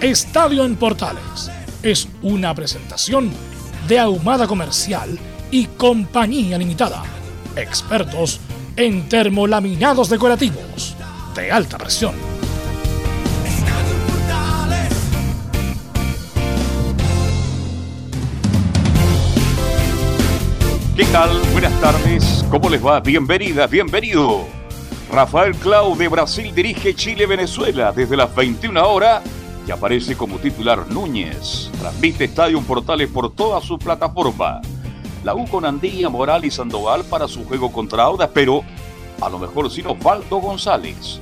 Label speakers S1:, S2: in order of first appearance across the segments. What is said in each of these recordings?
S1: Estadio en Portales es una presentación de Ahumada Comercial y Compañía Limitada. Expertos en termolaminados decorativos de alta presión.
S2: ¿Qué tal? Buenas tardes. ¿Cómo les va? Bienvenidas, bienvenido. Rafael Clau de Brasil dirige Chile-Venezuela desde las 21 horas y aparece como titular Núñez. Transmite Estadio Portales por toda su plataforma. La U con Andía, Moral y Sandoval para su juego contra Audas, pero a lo mejor sin Osvaldo González.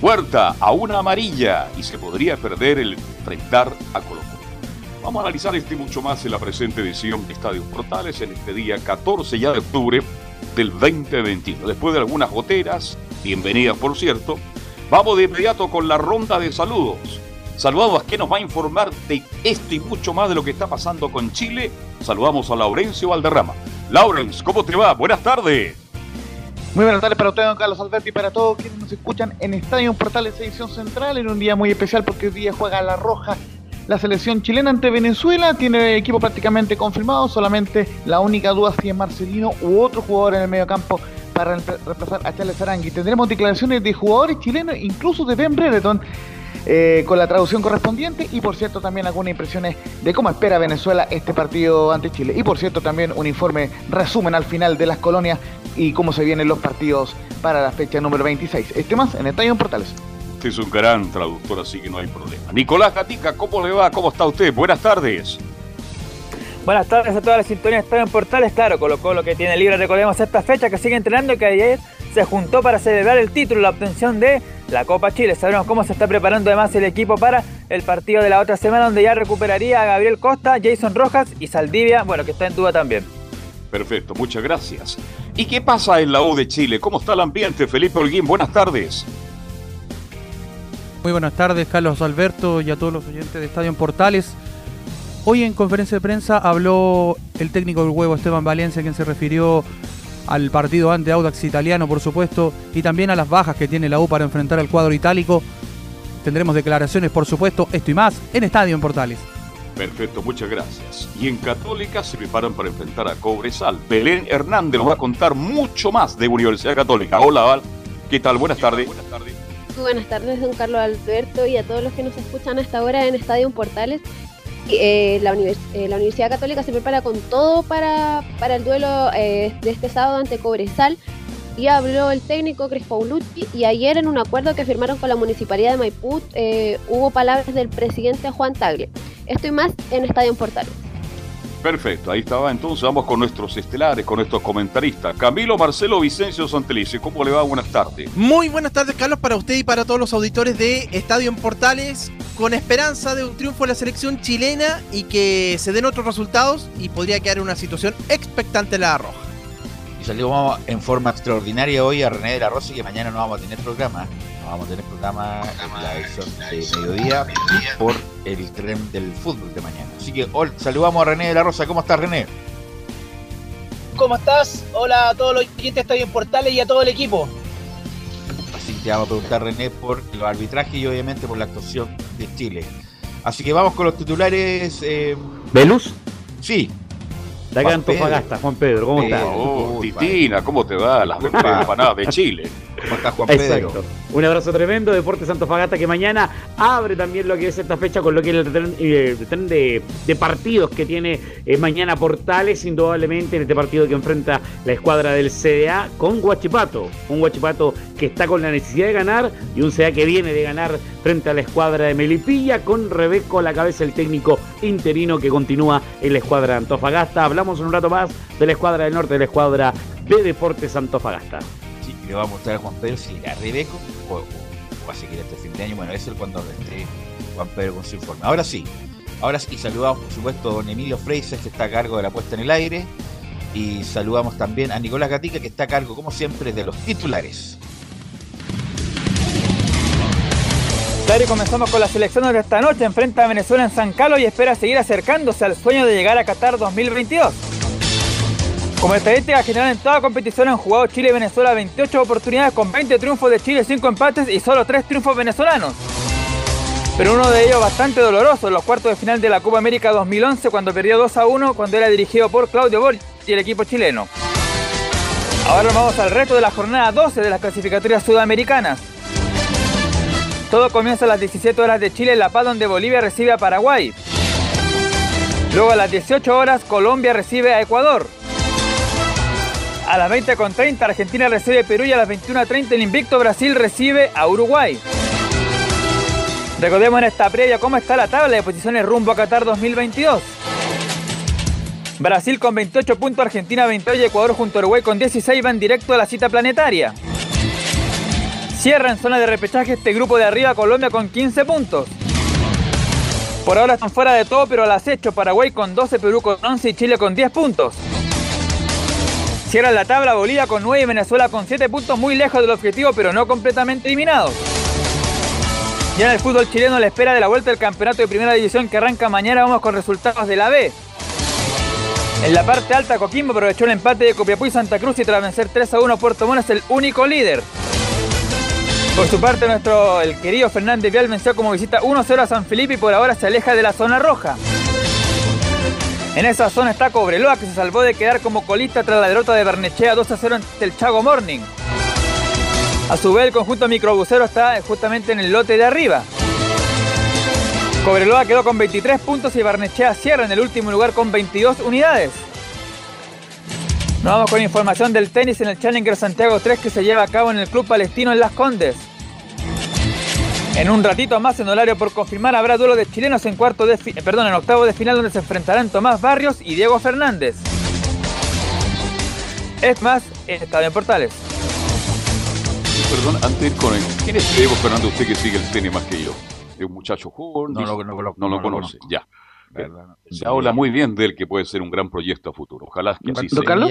S2: Puerta a una amarilla y se podría perder el enfrentar a Colo Vamos a analizar este mucho más en la presente edición de Estadio Portales en este día 14 ya de octubre del 2021. Después de algunas goteras, bienvenidas por cierto, vamos de inmediato con la ronda de saludos. Saludamos a quien nos va a informar de esto y mucho más de lo que está pasando con Chile. Saludamos a Laurencio Valderrama. Laurence, ¿cómo te va? Buenas tardes.
S3: Muy buenas tardes para usted, don Carlos Alberto, y para todos quienes nos escuchan en Estadio Portales Edición Central, en un día muy especial porque hoy día juega La Roja la selección chilena ante Venezuela tiene equipo prácticamente confirmado, solamente la única duda si es Marcelino u otro jugador en el medio campo para reemplazar a Charles Arangui. Tendremos declaraciones de jugadores chilenos, incluso de Ben Brereton, eh, con la traducción correspondiente y por cierto también algunas impresiones de cómo espera Venezuela este partido ante Chile. Y por cierto también un informe resumen al final de las colonias y cómo se vienen los partidos para la fecha número 26. Este más en Estadio Portales.
S2: Usted es un gran traductor, así que no hay problema. Nicolás Gatica, ¿cómo le va? ¿Cómo está usted? Buenas tardes.
S4: Buenas tardes a todas las sintonías de en Portales. Claro, colocó lo que tiene libre. Recordemos esta fecha que sigue entrenando que ayer se juntó para celebrar el título, la obtención de la Copa Chile. Sabremos cómo se está preparando además el equipo para el partido de la otra semana, donde ya recuperaría a Gabriel Costa, Jason Rojas y Saldivia, bueno, que está en duda también.
S2: Perfecto, muchas gracias. ¿Y qué pasa en la U de Chile? ¿Cómo está el ambiente? Felipe Holguín, buenas tardes.
S5: Muy buenas tardes, Carlos Alberto y a todos los oyentes de Estadio en Portales. Hoy en conferencia de prensa habló el técnico del huevo Esteban Valencia, quien se refirió al partido ante Audax italiano, por supuesto, y también a las bajas que tiene la U para enfrentar al cuadro itálico. Tendremos declaraciones, por supuesto, esto y más en Estadio en Portales.
S2: Perfecto, muchas gracias. Y en Católica se preparan para enfrentar a Cobresal. Belén Hernández nos va a contar mucho más de Universidad Católica. Hola, Val. ¿Qué tal? Buenas tardes. Buenas tardes
S6: buenas tardes, don Carlos Alberto, y a todos los que nos escuchan hasta ahora en Estadio Portales. Eh, la, eh, la, Universidad Católica se prepara con todo para, el duelo eh, de este sábado ante Cobresal. Y habló el técnico Crespo Paulucci y ayer en un acuerdo que firmaron con la Municipalidad de Maipú hubo palabras del presidente Juan Tagle. Esto y más en Estadio Portales.
S2: Perfecto, ahí estaba. Entonces vamos con nuestros estelares, con nuestros comentaristas. Camilo Marcelo Vicencio Santelice, ¿cómo le va? Buenas tardes.
S7: Muy buenas tardes, Carlos, para usted y para todos los auditores de Estadio en Portales. Con esperanza de un triunfo de la selección chilena y que se den otros resultados y podría quedar una situación expectante la roja.
S8: Y salimos en forma extraordinaria hoy a René de la Rosa y que mañana no vamos a tener programa vamos a tener programa en la edición de mediodía por el tren del fútbol de mañana. Así que hoy, saludamos a René de la Rosa. ¿Cómo estás, René?
S9: ¿Cómo estás? Hola a todos los clientes, estoy en Portales y a todo el equipo.
S8: Así que te vamos a preguntar, René, por los arbitrajes y obviamente por la actuación de Chile. Así que vamos con los titulares. Eh...
S10: ¿Velus?
S8: Sí,
S10: de acá Antofagasta, Juan Pedro, ¿cómo estás?
S2: Oh, Titina, ¿cómo te va? Las empanadas de Chile.
S10: Exacto. Un abrazo tremendo. Deportes Fagata que mañana abre también lo que es esta fecha con lo que es el tren, eh, de, partidos que tiene eh, mañana Portales, indudablemente, en este partido que enfrenta la escuadra del CDA con Guachipato. Un Guachipato que está con la necesidad de ganar y un CDA que viene de ganar frente a la escuadra de Melipilla con Rebeco a la cabeza el técnico interino que continúa en la escuadra de Antofagasta. Hablamos un rato más de la escuadra del norte, de la escuadra de Deportes Antofagasta.
S8: Le vamos a mostrar a Juan Pedro si a Rebeco o, va a seguir este fin de año. Bueno, eso es cuando esté Juan Pedro con su informe. Ahora sí, ahora sí, saludamos por supuesto a don Emilio Freises que está a cargo de la puesta en el aire. Y saludamos también a Nicolás Gatica que está a cargo, como siempre, de los titulares.
S4: Claro, y comenzamos con las selecciones de esta noche. Enfrenta a Venezuela en San Carlos y espera seguir acercándose al sueño de llegar a Qatar 2022. Como estadística general en toda competición han jugado Chile y Venezuela 28 oportunidades con 20 triunfos de Chile, 5 empates y solo 3 triunfos venezolanos. Pero uno de ellos bastante doloroso en los cuartos de final de la Copa América 2011 cuando perdió 2 a 1 cuando era dirigido por Claudio Borg y el equipo chileno. Ahora vamos al reto de la jornada 12 de las clasificatorias sudamericanas. Todo comienza a las 17 horas de Chile en La Paz, donde Bolivia recibe a Paraguay. Luego a las 18 horas Colombia recibe a Ecuador. A las 20.30 Argentina recibe Perú y a las 21.30 el invicto Brasil recibe a Uruguay. Recordemos en esta previa cómo está la tabla de posiciones rumbo a Qatar 2022. Brasil con 28 puntos, Argentina 28 y Ecuador junto a Uruguay con 16 van directo a la cita planetaria. Cierra en zona de repechaje este grupo de arriba Colombia con 15 puntos. Por ahora están fuera de todo, pero al acecho Paraguay con 12, Perú con 11 y Chile con 10 puntos. Cierra la tabla Bolivia con 9 y Venezuela con 7 puntos, muy lejos del objetivo, pero no completamente eliminados. Ya en el fútbol chileno la espera de la vuelta del campeonato de primera división que arranca mañana, vamos con resultados de la B. En la parte alta, Coquimbo aprovechó el empate de Copiapó y Santa Cruz y tras vencer 3 a 1, Puerto Montt es el único líder. Por su parte, nuestro el querido Fernández Vial venció como visita 1-0 a San Felipe y por ahora se aleja de la zona roja. En esa zona está Cobreloa que se salvó de quedar como colista tras la derrota de Bernechea 2-0 ante el Chago Morning. A su vez, el conjunto microbusero está justamente en el lote de arriba. Cobreloa quedó con 23 puntos y Barnechea cierra en el último lugar con 22 unidades. Nos vamos con información del tenis en el Challenger Santiago 3 que se lleva a cabo en el Club Palestino en Las Condes. En un ratito más, en horario por confirmar, habrá duelo de chilenos en cuarto de perdón, en octavo de final donde se enfrentarán Tomás Barrios y Diego Fernández. Es más, en Estadio en Portales.
S2: Perdón, antes de ir con el... ¿Quién es Diego Fernández? Usted que sigue el tenis más que yo. Es un muchacho joven.
S8: No,
S2: no,
S8: no,
S2: no lo conoce, ya. Se habla muy bien de él que puede ser un gran proyecto a futuro. Ojalá que así sea.
S3: Carlos?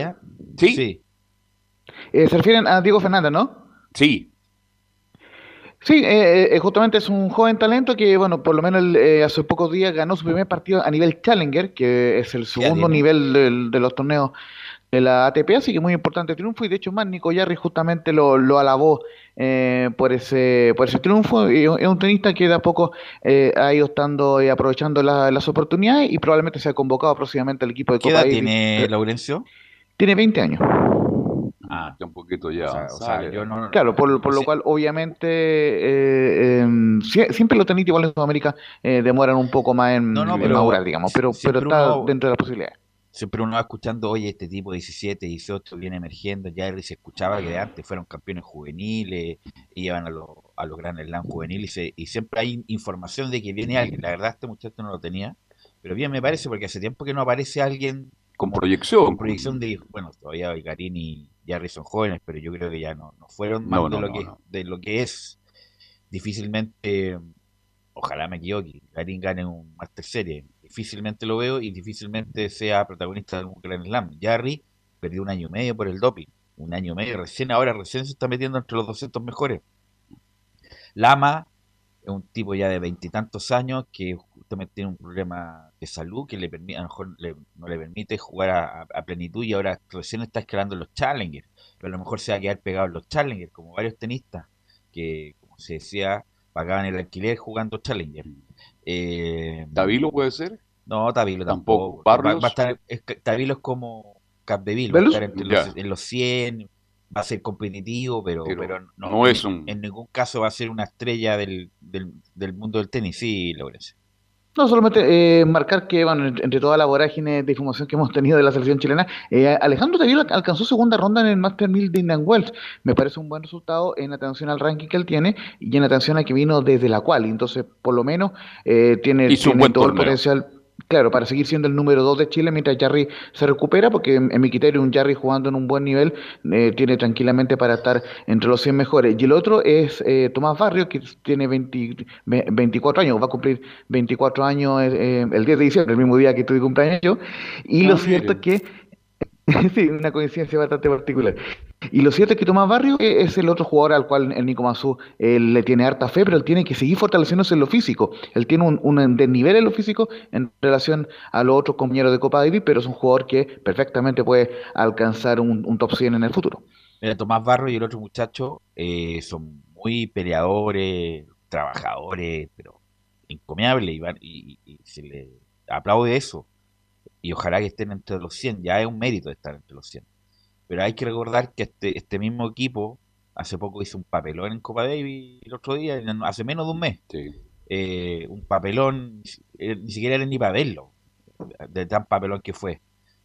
S2: Sí. sí.
S3: Eh, se refieren a Diego Fernández, ¿no?
S2: Sí.
S3: Sí, eh, eh, justamente es un joven talento que, bueno, por lo menos hace pocos días ganó su primer partido a nivel Challenger, que es el segundo nivel de los torneos de la ATP, así que muy importante triunfo y de hecho más Nico Yarri justamente lo, lo alabó eh, por ese por ese triunfo y es un tenista que de a poco eh, ha ido estando y aprovechando las oportunidades y probablemente se ha convocado próximamente al equipo de
S8: Copa ¿Qué edad tiene Laurencio?
S3: Tiene 20 años.
S2: Ah, un poquito ya.
S3: claro, por, por lo cual obviamente eh, em, siempre los tenistas igual en Sudamérica demoran un poco más en, no, madurar, digamos, pero, pero está dentro de las posibilidades
S8: siempre uno va escuchando, oye, este tipo 17, 18 viene emergiendo, ya se escuchaba que de antes fueron campeones juveniles, iban a, los a los grandes Slam juveniles, y, siempre hay información de que viene alguien. La verdad, este muchacho no lo tenía, pero bien me parece porque hace tiempo que no aparece alguien
S2: con proyección.
S8: Con proyección de, bueno, todavía Garín y Jarry son jóvenes, pero yo creo que ya no, no fueron más de, lo que, de lo que es. Difícilmente, ojalá me equivoque, Garín gane un Master Series difícilmente lo veo y difícilmente sea protagonista de un Grand Slam. Jarry perdió un año y medio por el doping, un año y medio, recién ahora recién se está metiendo entre los 200 mejores. Lama es un tipo ya de veintitantos años que justamente tiene un problema de salud que le permite, a lo mejor no le permite jugar a, plenitud y ahora recién está escalando los challengers, pero a lo mejor se va a quedar pegado en los challengers, como varios tenistas que, como se decía, pagaban el alquiler jugando challenger.
S2: Eh, ¿Tabilo puede ser?
S8: No, Tabilo tampoco. Va, a estar, es, Tabilo es como Capdeville, va a estar entre los, en los 100. va a ser competitivo, pero,
S2: Pero
S8: pero, no,
S2: no
S8: en,
S2: es un-
S8: en ningún caso va a ser una estrella del, del, del mundo del tenis, sí, Lorenzo.
S3: No, solamente eh, marcar que, bueno, entre, toda la vorágine de información que hemos tenido de la selección chilena, eh, Alejandro Tavilo alcanzó segunda ronda en el Master 1000 de Indian Wells. Me parece un buen resultado en atención al ranking que él tiene y en atención a que vino desde la cual. Entonces, por lo menos, eh, tiene,
S2: Hizo un
S3: tiene
S2: buen
S3: todo el
S2: torneo.
S3: potencial. Claro, para seguir siendo el número 2 de Chile mientras Jarry se recupera, porque en, en mi criterio un Jarry jugando en un buen nivel eh, tiene tranquilamente para estar entre los 100 mejores. Y el otro es eh, Tomás Barrio, que tiene 20 ve- 24 años, va a cumplir 24 años eh, el 10 de diciembre, el mismo día que tuve cumpleaños yo. Y
S2: Ah,
S3: lo cierto es que Sí, una coincidencia bastante particular. Y lo cierto es que Tomás Barrio eh, es el otro jugador al cual el Nico Mazú eh, le tiene harta fe, pero él tiene que seguir fortaleciéndose en lo físico. Él tiene un, desnivel en lo físico en relación a los otros compañeros de Copa Davis, pero es un jugador que perfectamente puede alcanzar un, top 100 en el futuro.
S8: Mira, Tomás Barro y el otro muchacho eh, son muy peleadores, trabajadores, pero encomiables y, y- y se le aplaude eso. Y ojalá que estén entre los 100, ya es un mérito estar entre los 100. Pero hay que recordar que este, este mismo equipo hace poco hizo un papelón en Copa Davis el otro día, hace menos de un mes.
S2: Sí.
S8: Eh, un papelón, eh, ni siquiera era ni para verlo, de tan papelón que fue.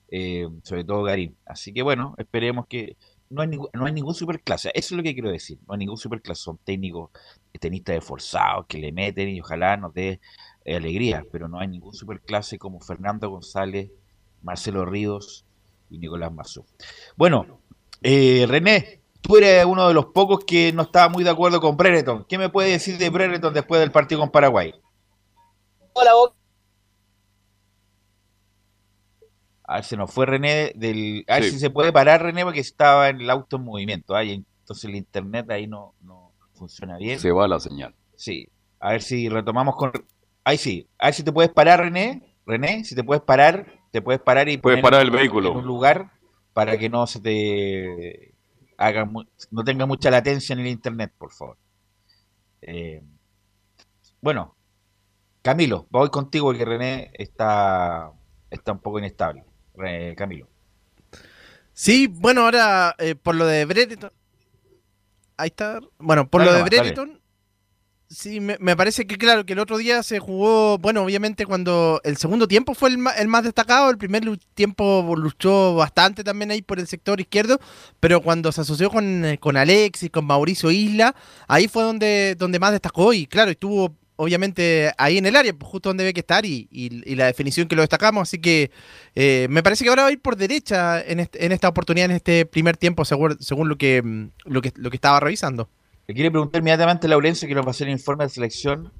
S8: Eh, sobre todo Garín. Así que bueno, esperemos que no hay, no hay ningún superclase. Eso es lo que quiero decir. No hay ningún superclase. Son técnicos, tenistas esforzados que le meten y ojalá nos dé eh, alegría. Pero no hay ningún superclase como Fernando González, Marcelo Ríos y Nicolás Mazú. Bueno, eh, René, tú eres uno de los pocos que no estaba muy de acuerdo con Brereton. ¿Qué me puedes decir de Brereton después del partido con Paraguay?
S9: Hola.
S8: A ver, se nos fue René del. A ver
S2: Sí.
S8: si se puede parar René porque estaba en el auto en movimiento. Y entonces el internet ahí no, no funciona bien.
S2: Se va la señal.
S8: Sí. A ver si retomamos con. Ahí sí. A ver si te puedes parar, René. René, si te puedes parar, te puedes parar y
S2: Puedes
S8: poner
S2: parar el
S8: en un
S2: vehículo.
S8: lugar para que no se te haga mu- no tenga mucha latencia en el internet, por favor. Eh, bueno, Camilo, voy contigo porque René está, está un poco inestable. Camilo.
S7: Sí, bueno, ahora eh, por lo de Brereton. Ahí está. Bueno, por
S8: Dale
S7: lo de. Brereton. Sí, me, parece que claro, que el otro día se jugó, bueno, obviamente cuando el segundo tiempo fue el, el más destacado, el primer tiempo luchó bastante también ahí por el sector izquierdo, pero cuando se asoció con, con Alexis, con Mauricio Isla, ahí fue donde, donde más destacó y claro, estuvo obviamente ahí en el área, pues, justo donde debe que estar y, y- y la definición que lo destacamos, así que eh, me parece que ahora va a ir por derecha en, este- en esta oportunidad, en este primer tiempo, según, según lo, que, lo que estaba revisando.
S8: Le quiere preguntar inmediatamente a Laurencio que nos va a hacer el informe de selección.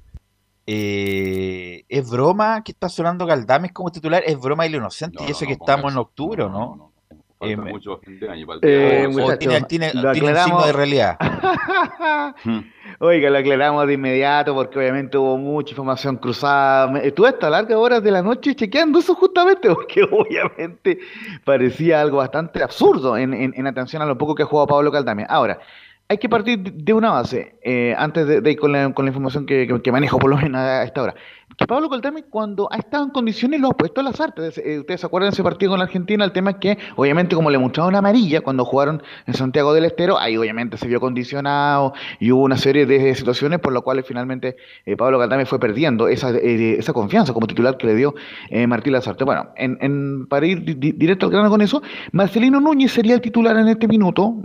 S8: Eh, ¿Es broma que está sonando Galdames como titular? ¿Es broma y lo inocente?
S2: No,
S8: y eso
S2: no,
S8: que estamos en octubre, ¿o ¿no?
S2: Falta
S8: Eh,
S2: mucho fin de año para el
S3: Eh,
S2: día de hoy.
S8: ¿O
S3: muchachos,
S8: tiene, tiene- tiene un signo
S3: aclaramos.
S8: de realidad?
S3: Oiga, lo aclaramos de inmediato porque obviamente hubo mucha información cruzada. Estuve hasta largas horas de la noche chequeando eso justamente porque obviamente parecía algo bastante absurdo en, en- en atención a lo poco que ha jugado Pablo Caldamia. Ahora, hay que partir de- una base, eh, antes de, ir con la, con la información que, que- que manejo por lo menos a esta hora. Que Pablo Caldamia cuando ha estado en condiciones lo ha puesto al azar. Ustedes, eh, ustedes se acuerdan de ese partido con la Argentina, el tema es que obviamente como le mostraron amarilla cuando jugaron en Santiago del Estero, ahí obviamente se vio condicionado y hubo una serie de situaciones por las cuales finalmente eh, Pablo Caldame fue perdiendo esa, eh, esa confianza como titular que le dio eh, Martín Lazarte. Bueno, en, en- para ir di- di- directo al grano con eso, Marcelino Núñez sería el titular en este minuto,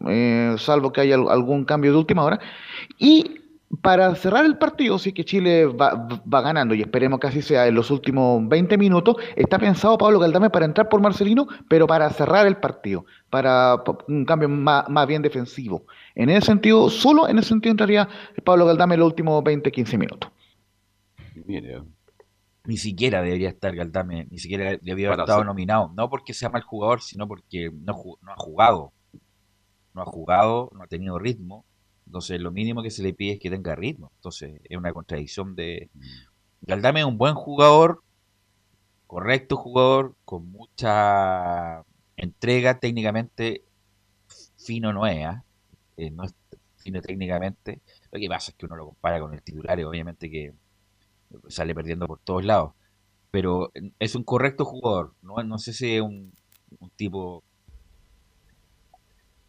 S3: salvo que haya al- algún cambio de última hora. Y para cerrar el partido, si es que Chile va, va ganando, y esperemos que así sea en los últimos 20 minutos, está pensado Pablo Caldame para entrar por Marcelino, pero para cerrar el partido, para pa- un cambio más, más bien defensivo. En ese sentido, solo en ese sentido entraría Pablo Caldame en los últimos 20, 15 minutos.
S2: Mire,
S8: Ni siquiera debería estar Galdame, ni siquiera debería haber estado nominado. No porque sea mal jugador, sino porque no, no ha jugado. No ha jugado, no ha tenido ritmo. Entonces, lo mínimo que se le pide es que tenga ritmo. Entonces, es una contradicción de. Galdame es un buen jugador, correcto jugador, con mucha entrega técnicamente. Fino no es, ¿ah? Eh, no es fino técnicamente. Lo que pasa es que uno lo compara con el titular, y obviamente que sale perdiendo por todos lados. Pero es un correcto jugador. No, no sé si es un, un tipo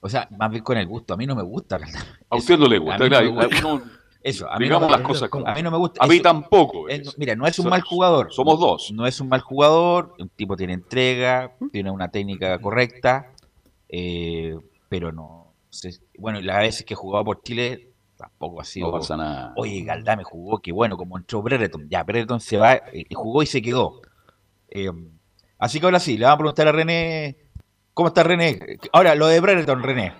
S8: O sea, más bien con el gusto. A mí no me gusta.
S2: A usted no le gusta, claro,
S8: me Eso, a mí
S2: digamos
S8: no,
S2: las cosas como-
S8: A mí no me gusta.
S2: A mí
S8: Eso-
S2: tampoco.
S8: es-
S2: es.
S8: mira, no es un mal jugador.
S2: Somos dos.
S8: No es un mal jugador. Un tipo tiene entrega, tiene una técnica correcta, eh, pero no. sé- bueno, y las veces que he jugado por Chile tampoco ha sido.
S2: No pasa nada.
S8: Oye, Galdame jugó, que bueno, como entró Brereton. Ya, Brereton se va, eh, jugó y se quedó. Eh, así que ahora sí, le vamos a preguntar a René. ¿Cómo está René? Ahora, lo de Brereton, René.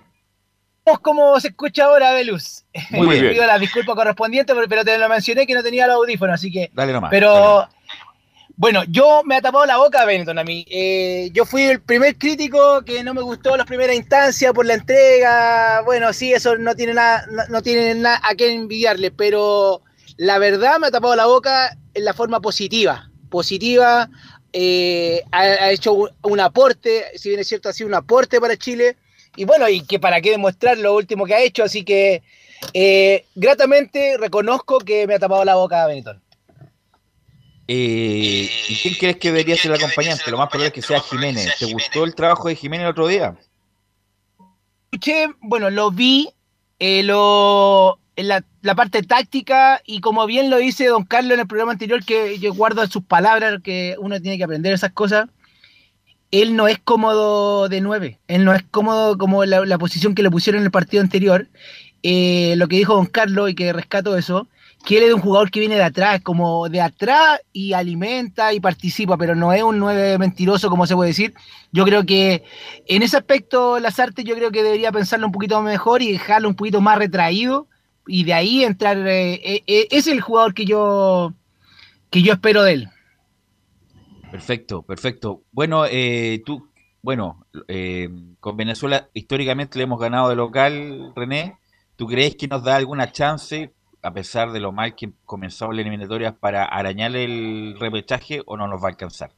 S9: como se escucha ahora, Velus.
S8: Muy bien.
S9: Pido las disculpas correspondientes, pero- te lo mencioné que no tenía los audífonos, así que.
S8: Dale nomás.
S9: Pero. Bueno, yo me ha tapado la boca Benetton a mí. Eh, yo fui el primer crítico que no me gustó las primeras instancias por la entrega. Bueno, sí, eso no tiene nada, no, no tiene nada a qué envidiarle, pero la verdad me ha tapado la boca en la forma positiva. Positiva, eh, ha, ha hecho un, un aporte, si bien es cierto, ha sido un aporte para Chile. Y bueno, y que para qué demostrar lo último que ha hecho, así que eh, gratamente reconozco que me ha tapado la boca Benetton.
S8: Eh, ¿Y quién crees que debería ser el acompañante? Lo más probable es que sea Jiménez. ¿Te gustó el trabajo de Jiménez el otro día?
S9: escuché, bueno, lo vi, eh, lo, en la, parte táctica y como bien lo dice don Carlos en el programa anterior, que yo guardo sus palabras, que uno tiene que aprender esas cosas, él no es cómodo de nueve, él no es cómodo como la, la posición que le pusieron en el partido anterior. Eh, lo que dijo don Carlos y que rescato eso, que él es un jugador que viene de atrás, como de atrás y alimenta y participa, pero no es un 9 mentiroso, como se puede decir. Yo creo que en ese aspecto, Lazarte, yo creo que debería pensarlo un poquito mejor y dejarlo un poquito más retraído y de ahí entrar. eh, eh, eh, es el jugador que yo, que yo espero de él.
S8: Perfecto, perfecto. Bueno, eh, tú, bueno, con Venezuela históricamente le hemos ganado de local, René. ¿Tú crees que nos da alguna chance, a pesar de lo mal que comenzó la eliminatoria, para arañar el repechaje o no nos va a alcanzar?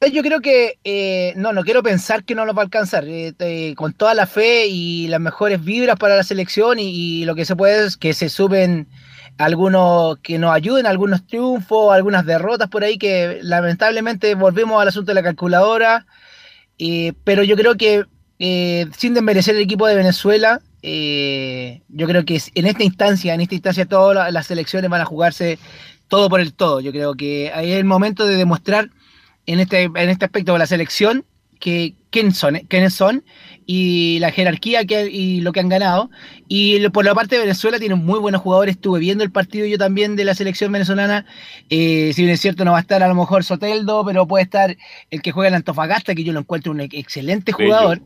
S9: Yo creo que, eh, no, no quiero pensar que no nos va a alcanzar. eh, eh, con toda la fe y las mejores vibras para la selección y, lo que se puede es que se suben algunos, que nos ayuden, algunos triunfos, algunas derrotas por ahí, que lamentablemente volvemos al asunto de la calculadora. pero yo creo que, sin desmerecer el equipo de Venezuela, yo creo que en esta instancia, en esta instancia todas la- las selecciones van a jugarse todo por el todo. Yo creo que ahí es el momento de demostrar en este, en este aspecto de la selección que quién son, eh, quiénes son y la jerarquía que, y lo que han ganado. Y por la parte de Venezuela tienen muy buenos jugadores. Estuve viendo el partido yo también de la selección venezolana. Eh, si bien es cierto, no va a estar a lo mejor Soteldo, pero puede estar el que juega en Antofagasta, que yo lo encuentro un ex- excelente
S2: Bello,
S9: jugador.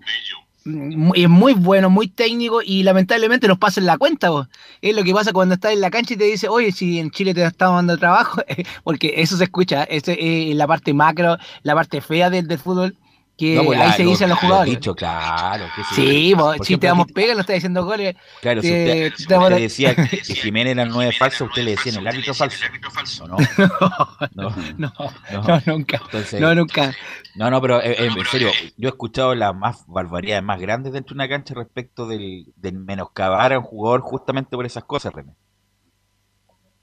S9: Es muy bueno, muy técnico y lamentablemente nos pasa en la cuenta. vos. Es lo que pasa cuando estás en la cancha y te dice, oye, si en Chile te estamos dando trabajo, porque eso se escucha, eso es la parte macro, la parte fea del, del fútbol, que
S8: No, pues,
S9: ahí
S8: la-
S9: se
S8: lo-
S9: dicen los
S8: lo
S9: jugadores.
S8: dicho, claro. que
S9: Sí, vos,
S8: Por
S9: si te damos pega, no estás diciendo goles.
S8: Claro, si
S9: te-
S8: usted,
S9: te
S8: usted decía que Jiménez era el 9 falso, usted le decía el árbitro falso. ¿o no? No,
S9: No,
S8: no.
S9: no, nunca.
S8: Entonces,
S9: No, nunca.
S8: No, no, pero eh, eh, en serio, yo he escuchado las más barbaridades más grandes dentro de una cancha respecto del, del menoscabar a un jugador justamente por esas cosas, René.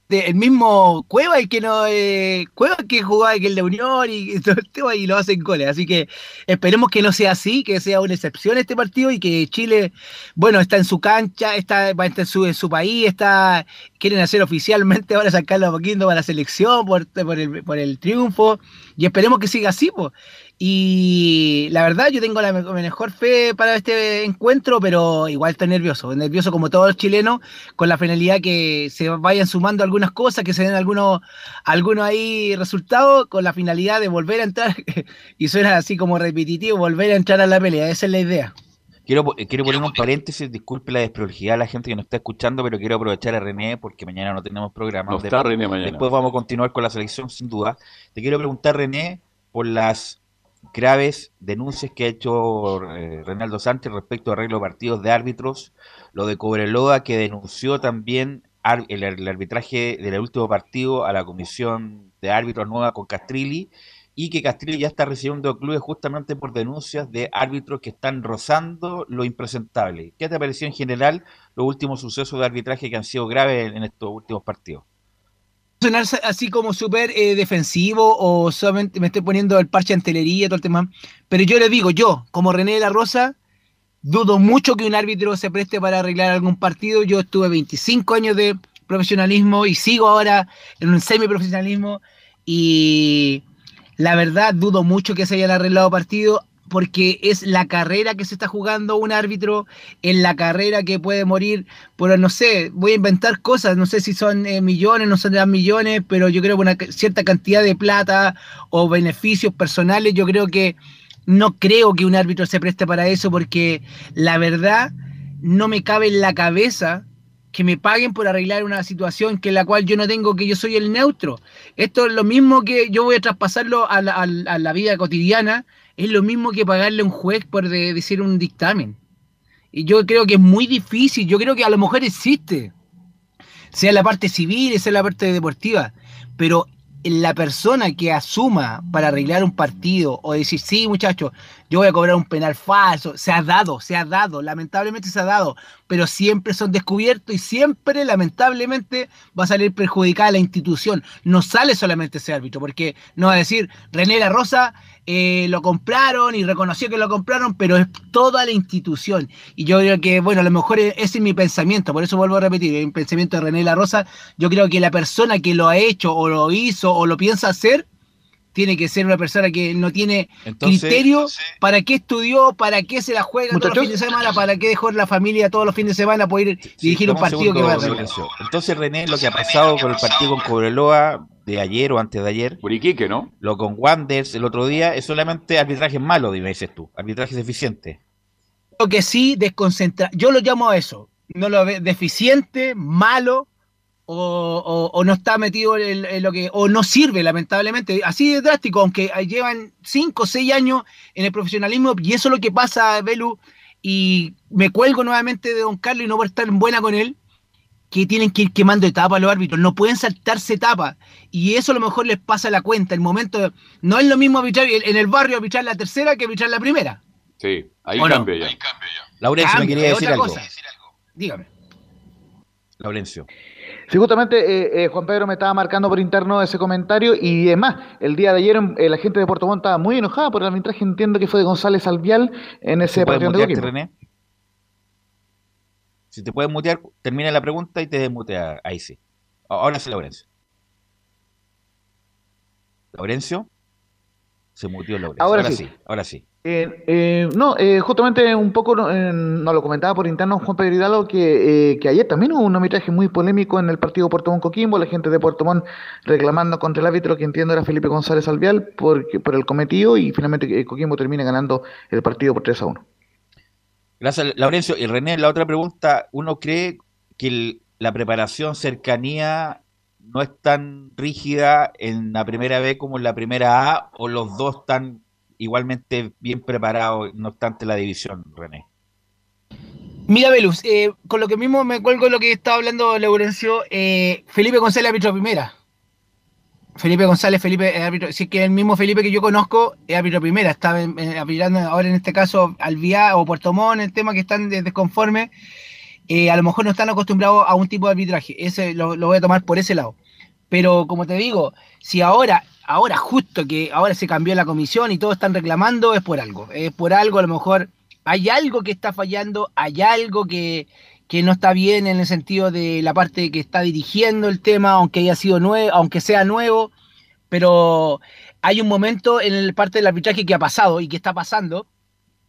S9: El mismo Cueva, el que no eh, Cueva que jugaba que el de Unión y, y todo el tema y lo hacen goles. Así que esperemos que no sea así, que sea una excepción este partido y que Chile, bueno, está en su cancha, está, va a estar en su, en su país, está, quieren hacer oficialmente ahora sacarlo a poquito para la selección por, por, el, por el triunfo y esperemos que siga así, pues. Y la verdad, yo tengo la me- mejor fe para este encuentro, pero igual estoy nervioso. Nervioso como todos los chilenos, con la finalidad que se vayan sumando algunas cosas, que se den algunos, algunos ahí resultados, con la finalidad de volver a entrar, y suena así como repetitivo, volver a entrar a la pelea. Esa es la idea.
S8: Quiero, quiero poner un paréntesis, disculpe la desprolijidad de la gente que nos está escuchando, pero quiero aprovechar a René porque mañana no tenemos programa.
S2: No
S8: Después-
S2: está René mañana.
S8: Después vamos a continuar con la selección, sin duda. Te quiero preguntar, René, por las graves denuncias que ha hecho eh, Reinaldo Sánchez respecto a arreglo de partidos de árbitros, lo de Cobreloa que denunció también el arbitraje del último partido a la comisión de árbitros nueva con Castrilli y que Castrilli ya está recibiendo clubes justamente por denuncias de árbitros que están rozando lo impresentable. ¿Qué te pareció en general los últimos sucesos de arbitraje que han sido graves en estos últimos partidos?
S9: Sonar así como súper eh, defensivo o solamente me estoy poniendo el parche antelería, todo el tema. Pero yo le digo, yo, como René de la Rosa, dudo mucho que un árbitro se preste para arreglar algún partido. Yo estuve 25 años de profesionalismo y sigo ahora en un semiprofesionalismo y la verdad dudo mucho que se hayan arreglado partidos porque es la carrera que se está jugando un árbitro, es la carrera que puede morir por, no sé, voy a inventar cosas, no sé si son eh, millones, no son millones, pero yo creo que una cierta cantidad de plata o beneficios personales, yo creo que no creo que un árbitro se preste para eso porque la verdad no me cabe en la cabeza que me paguen por arreglar una situación que la cual yo no tengo, que yo soy el neutro. Esto es lo mismo que yo voy a traspasarlo a la vida cotidiana es lo mismo que pagarle a un juez por decir un dictamen. Y yo creo que es muy difícil, yo creo que a lo mejor existe, sea la parte civil, sea la parte deportiva, pero la persona que asuma para arreglar un partido o decir, sí, muchachos, yo voy a cobrar un penal falso, se ha dado, se ha dado, lamentablemente se ha dado, pero siempre son descubiertos y siempre, lamentablemente, va a salir perjudicada la institución. No sale solamente ese árbitro, porque no va a decir, René La Rosa eh, lo compraron y reconoció que lo compraron, pero es toda la institución. Y yo creo que, bueno, a lo mejor ese es mi pensamiento, por eso vuelvo a repetir, el pensamiento de René La Rosa, yo creo que la persona que lo ha hecho o lo hizo o lo piensa hacer, tiene que ser una persona que no tiene criterio para qué estudió, para qué se la juega todos los fines de semana, para qué dejó la familia todos los fines de semana poder dirigir un partido que va a
S8: Entonces, René, lo que ha pasado con el partido con Cobreloa de ayer o antes de ayer,
S2: Buriquique, ¿no?
S8: Lo con Wanders el otro día, es solamente arbitraje malo, dices tú, arbitraje deficiente.
S9: Lo que sí, desconcentra. Yo lo llamo a eso. No lo ve deficiente, malo, o, no está metido en, lo que, o no sirve, lamentablemente. Así de drástico, aunque llevan 5 o 6 años en el profesionalismo, y eso es lo que pasa, Belu, y me cuelgo nuevamente de Don Carlos y no por estar en buena con él, que tienen que ir quemando etapas los árbitros, no pueden saltarse etapas, y eso a lo mejor les pasa la cuenta, el momento, no es lo mismo arbitrar en el barrio arbitrar la tercera que arbitrar la primera.
S2: Sí, ahí cambia ya.
S8: Laurencio, me quería decir algo.
S9: Dígame.
S8: Laurencio.
S3: Sí, justamente eh, eh, Juan Pedro me estaba marcando por interno ese comentario y además, el día de ayer eh, la gente de Puerto Montt estaba muy enojada por el arbitraje, entiendo que fue de González Alvial en ese partido de René?
S8: Si te puedes mutear, termina la pregunta y te desmutea. Ahí sí. Ahora sí, Laurencio. ¿Laurencio? Se muteó Laurencio. Ahora, sí. Ahora sí.
S3: Eh, eh, no, eh, justamente un poco nos lo comentaba por interno Juan Pedro Hidalgo que, que, ayer también hubo un arbitraje muy polémico en el partido Puerto Montt Coquimbo, la gente de Puerto Montt reclamando contra el árbitro que entiendo era Felipe González Alvial por, el cometido y finalmente Coquimbo termina ganando el partido por 3 a 1.
S8: Gracias, Laurencio. Y René, la otra pregunta, ¿uno cree que la preparación, cercanía no es tan rígida en la primera B como en la primera A o los dos están igualmente bien preparado, no obstante la división, René.
S9: Mira, Velus, eh, con lo que mismo me cuelgo lo que estaba hablando Laurencio, eh, Felipe González árbitro primera. Felipe González, Felipe árbitro, si es que el mismo Felipe que yo conozco es árbitro primera, está arbitrando ahora en este caso al Vía o Puerto Montt, el tema que están desconformes, eh, a lo mejor no están acostumbrados a un tipo de arbitraje, ese lo voy a tomar por ese lado. Pero como te digo, si ahora ahora justo que ahora se cambió la comisión y todos están reclamando, es por algo. Es por algo, a lo mejor hay algo que está fallando, hay algo que, no está bien en el sentido de la parte que está dirigiendo el tema, aunque haya sido nuevo, aunque sea nuevo, pero hay un momento en el parte del arbitraje que ha pasado y que está pasando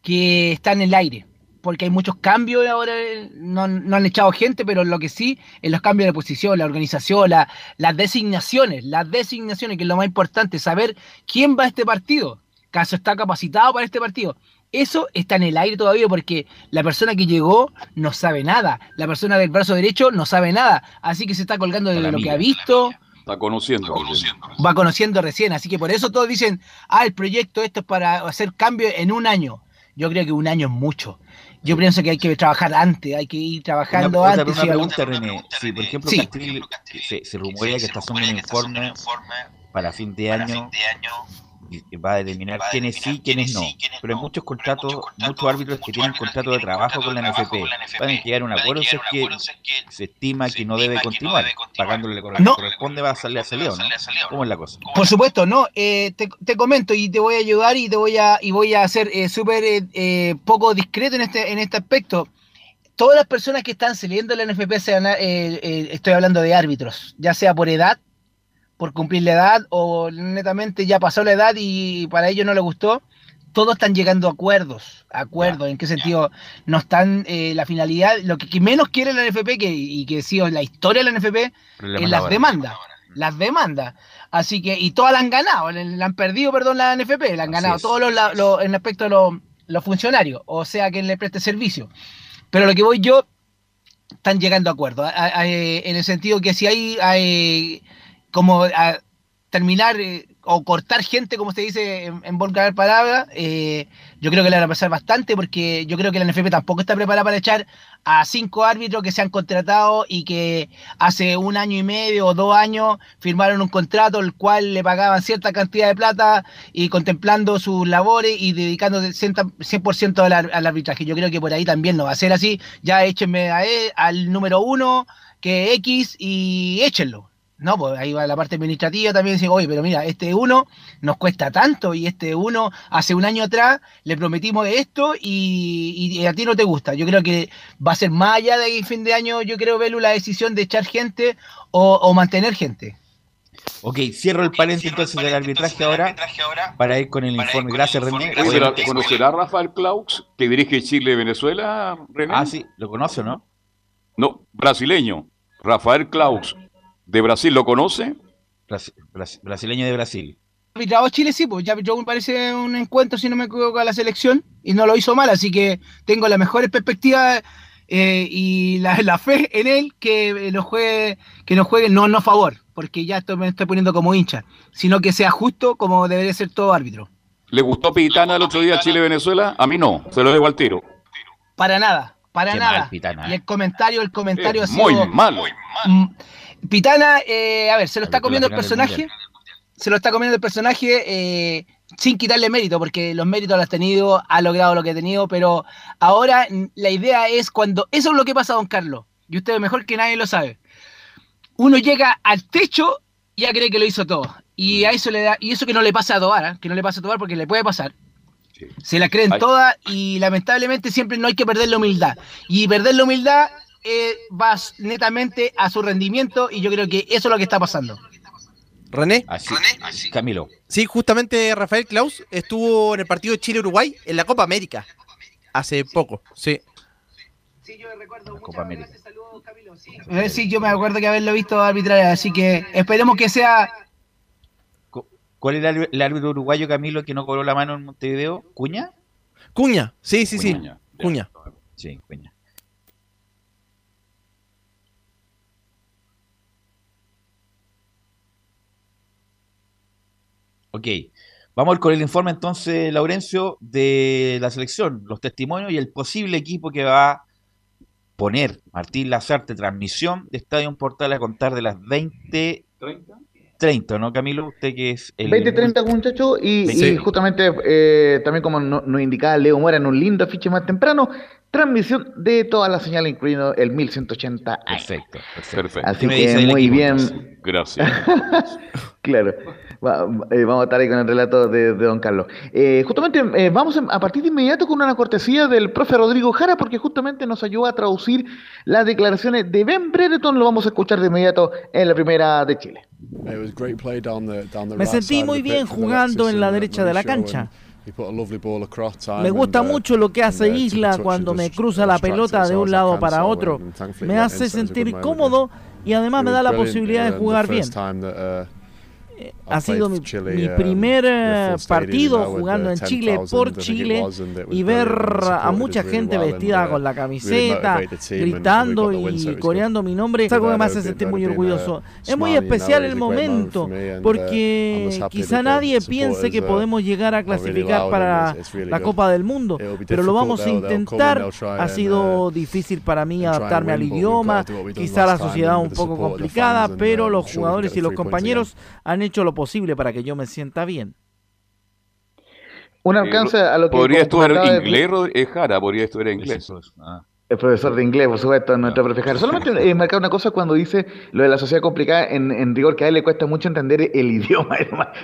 S9: que está en el aire porque hay muchos cambios ahora, no, han echado gente, pero lo que sí, en los cambios de posición, la organización, las designaciones, las designaciones, que es lo más importante, saber quién va a este partido, caso está capacitado para este partido. Eso está en el aire todavía porque la persona que llegó no sabe nada, la persona del brazo derecho no sabe nada, así que se está colgando de lo que ha visto.
S2: Está conociendo.
S9: Va conociendo recién, así que por eso todos dicen, ah, el proyecto esto es para hacer cambio en un año. Yo creo que un año es mucho. Yo pienso que hay que trabajar antes, hay que ir trabajando antes.
S8: Una pregunta, René. Si, por ejemplo, se, rumorea que está haciendo un informe para fin de año va a determinar quiénes sí, quiénes no. Pero hay muchos contratos, muchos árbitros que tienen contrato de trabajo con la NFP. Van a llegar a un acuerdo si es que se estima que no debe continuar, pagándole lo que
S9: No.
S8: corresponde, va a salir a salir, ¿no? ¿Cómo es la cosa?
S9: Por supuesto, no. eh, te, te comento y te voy a ayudar y te voy a y voy a ser eh, súper eh, eh, poco discreto en este en este aspecto. Todas las personas que están saliendo de la NFP, sean, eh, eh, estoy hablando de árbitros, ya sea por edad, por cumplir la edad o netamente ya pasó la edad y para ellos no les gustó. Todos están llegando a acuerdos. ¿Acuerdos? ¿En qué sentido? No están eh, la finalidad, lo que, que menos quiere la NFP que, y que sido la historia de la NFP en las demandas. Las demandas. Así que, y todas la han ganado, le, le han perdido, perdón, la NFP, la han
S8: Así
S9: ganado
S8: es.
S9: todos los, la- los- en aspecto de los, los funcionarios, o sea, quien le preste servicio. Pero lo que voy yo, están llegando a acuerdos, en el sentido que si hay, hay como a terminar eh, o cortar gente, como se dice en, en vulgar palabra, eh, yo creo que le van a pasar bastante porque yo creo que la NFP tampoco está preparada para echar a cinco árbitros que se han contratado y que hace un año y medio o dos años firmaron un contrato el cual le pagaban cierta cantidad de plata y contemplando sus labores y dedicando 100% al, al arbitraje. Yo creo que por ahí también no va a ser así. Ya échenme a él, al número uno, que X, y échenlo. No, pues ahí va la parte administrativa también dice, oye, pero mira, este uno nos cuesta tanto y este uno hace un año atrás le prometimos esto y, y a ti no te gusta. Yo creo que va a ser más allá de ahí fin de año, yo creo, Belu, la decisión de echar gente o, o mantener gente.
S8: Ok, cierro el paréntesis entonces del arbitraje ahora para ir con el informe. Gracias, René.
S2: Oye, ¿la-
S8: Obviamente-
S2: ¿Conocerá a Rafael Claux, que dirige Chile-Venezuela, René?
S8: Ah, sí, lo conoce, ¿no?
S2: No, brasileño. Rafael Claux, de Brasil, ¿lo conoce?
S8: Brasi- brasi- brasileño de Brasil.
S9: Arbitrado Chile, sí, pues ya arbitró, me parece un encuentro, si no me equivoco, a la selección y no lo hizo mal, así que tengo las mejores perspectivas eh, y la, la fe en él que eh, lo juegue, que nos juegue no no a favor, porque ya esto me estoy poniendo como hincha, sino que sea justo como debería ser todo árbitro.
S2: ¿Le gustó Pitana el otro día Chile-Venezuela? A mí no, se lo dejo al tiro.
S9: Para nada, para
S8: Qué
S9: nada.
S8: mal,
S9: Y el comentario, el comentario
S2: Es
S9: ha sido
S2: muy malo.
S9: Mm, Pitana, eh, a ver, se lo está comiendo el personaje. Se lo está comiendo el personaje eh, sin quitarle mérito, porque los méritos los ha tenido, ha logrado lo que ha tenido, pero ahora mm, la idea es cuando. Eso es lo que pasa, don Carlos, y usted mejor que nadie lo sabe. Uno llega al techo y ya cree que lo hizo todo. Y a eso le da, y eso que no le pasa a Tobar, ¿eh? que no le pasa a Tobar porque le puede pasar.
S2: Sí.
S9: Se la creen
S2: Ay.
S9: todas y lamentablemente siempre no hay que perder la humildad. Y perder la humildad eh, va netamente a su rendimiento y yo creo que eso es lo que está pasando.
S7: René.
S8: Así, Camilo.
S7: Sí, justamente Rafael Klaus estuvo en el partido de Chile-Uruguay en la Copa América. Hace poco, sí.
S9: Sí, yo recuerdo.
S8: La Copa América.
S9: Eh, Sí, yo me acuerdo que haberlo visto arbitrar, así que esperemos que sea
S8: Cu- ¿Cuál era el árbitro uruguayo, Camilo, que no cobró la mano en Montevideo? ¿Cuña?
S7: Cuña, sí, sí, sí.
S2: Cuña.
S8: Sí, Cuña. Ok, vamos con el informe entonces, Laurencio, de la selección, los testimonios y el posible equipo que va a poner Martín Lazarte, transmisión de Estadio Portal a contar de las 20.30, ¿no, Camilo? Usted que es el...
S3: 20-30 muchachos y,
S8: Sí.
S3: y justamente eh, también como no- nos indicaba Leo Mora en un lindo afiche más temprano, transmisión de todas las señales incluyendo el 1180 AM.
S8: Perfecto, perfecto.
S2: Perfecto.
S3: Así
S8: ¿Qué me
S3: que muy
S8: equipo,
S3: bien.
S2: Gracias.
S3: Claro, Va- eh, vamos a estar ahí con el relato de, de don Carlos. Eh, justamente eh, vamos a partir de inmediato con una cortesía del profe Rodrigo Jara, porque justamente nos ayuda a traducir las declaraciones de Ben Brereton. Lo vamos a escuchar de inmediato en la primera de Chile.
S11: Me sentí muy bien jugando en la derecha de la cancha. Me gusta mucho lo que hace Isla cuando me cruza la pelota de un lado para otro. Me hace sentir cómodo y además me da la posibilidad de jugar bien. Ha sido mi, mi primer eh, partido jugando en Chile por Chile y ver a mucha gente vestida con la camiseta, gritando y coreando mi nombre es algo que me hace sentir muy orgulloso. Es muy especial el momento porque quizá nadie piense que podemos llegar a clasificar para la Copa del Mundo, pero lo vamos a intentar. Ha sido difícil para mí adaptarme al idioma, quizá la sociedad un poco complicada, pero los jugadores y los compañeros han hecho lo posible para que yo me sienta bien.
S3: Un alcance a lo que...
S2: Podría estudiar inglés, de... Jara, podría estudiar inglés. Ah.
S3: El profesor de inglés, por supuesto, nuestro profesor. Solamente eh, marcar una cosa cuando dice lo de la sociedad complicada, en, rigor que a él le cuesta mucho entender el idioma,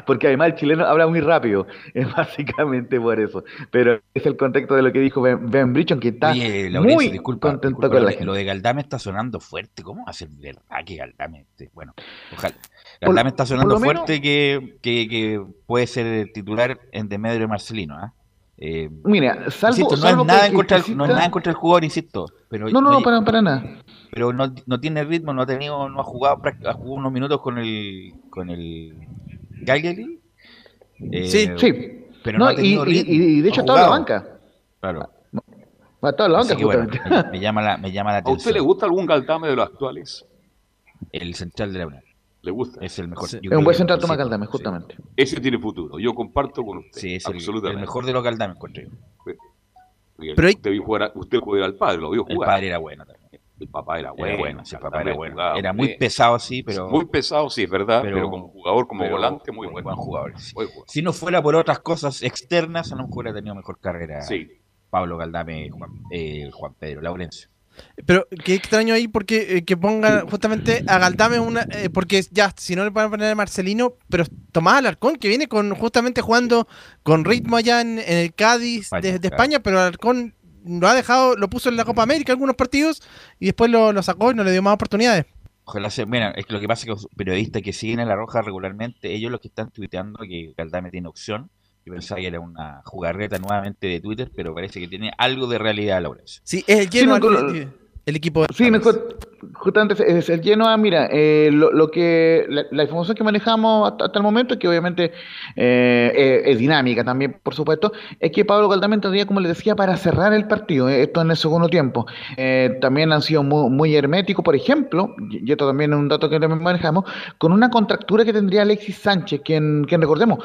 S3: porque además el chileno habla muy rápido, es básicamente por eso. Pero es el contexto de lo que dijo Ben, ben Brichon, que está muy contento con la
S8: gente. Lo de Galdame está sonando fuerte, ¿cómo va a ser verdad que Galdame Bueno, ojalá. Galdame está sonando fuerte que, que, que, puede ser titular en de medio de Marcelino, ¿ah?
S3: Eh, Mira, salvo,
S8: no, es nada en contra no es nada en contra del jugador, insisto. Pero,
S3: no, no, no, para, para nada.
S8: Pero no, no, tiene ritmo, no ha tenido, no ha jugado, ha jugado unos minutos con el con el Galgary.
S3: Eh, sí, sí. Pero no, ha tenido y, ritmo, y, de hecho estaba en la banca.
S8: Claro.
S3: Va en la banca,
S8: bueno, me, me, llama la, me llama la atención.
S2: ¿A usted le gusta algún Galtame de los actuales?
S8: El central de la Unión.
S2: ¿Le gusta?
S8: Es el mejor.
S3: Es un buen central Tomás Caldame, justamente.
S2: Ese tiene futuro. Yo comparto con usted.
S8: Sí, es el, mejor de los Caldame, encuentro yo.
S2: Pero usted, vio jugar, usted jugó al padre, lo vio jugar.
S8: El padre era bueno también.
S2: El papá era bueno. Era bueno,
S8: sí, el papá era bueno. era muy pesado, sí, pero.
S2: Muy pesado, sí, es verdad, pero, como jugador, como volante, muy, muy buen jugador.
S8: Si no fuera por otras cosas externas, a lo mejor hubiera tenido mejor carrera.
S2: Sí.
S8: Pablo Galdame, Juan, eh, Juan Pedro Laurencio.
S11: Pero qué extraño ahí porque eh, que ponga justamente a Galdame una. Eh, porque ya, si no le pueden poner a Marcelino, pero Tomás Alarcón, que viene con justamente jugando con ritmo allá en, el Cádiz de, España, pero Alarcón lo ha dejado, lo puso en la Copa América algunos partidos y después lo, sacó y no le dio más oportunidades.
S8: Ojalá se. Mira, es que lo que pasa es que los periodistas que siguen a La Roja regularmente, ellos los que están tuiteando que Galdame tiene opción yo pensaba que era una jugarreta nuevamente de Twitter, pero parece que tiene algo de realidad, Laura.
S11: Sí, es el lleno el equipo.
S3: Sí, justamente es el lleno a, mira, eh, lo, que la, información que manejamos hasta, el momento, es que obviamente eh, eh, es dinámica también, por supuesto, es que Pablo Caldame tendría, como le decía, para cerrar el partido, esto en el segundo tiempo. también han sido muy, herméticos, por ejemplo, y esto también es un dato que también manejamos, con una contractura que tendría Alexis Sánchez, quien, quien recordemos,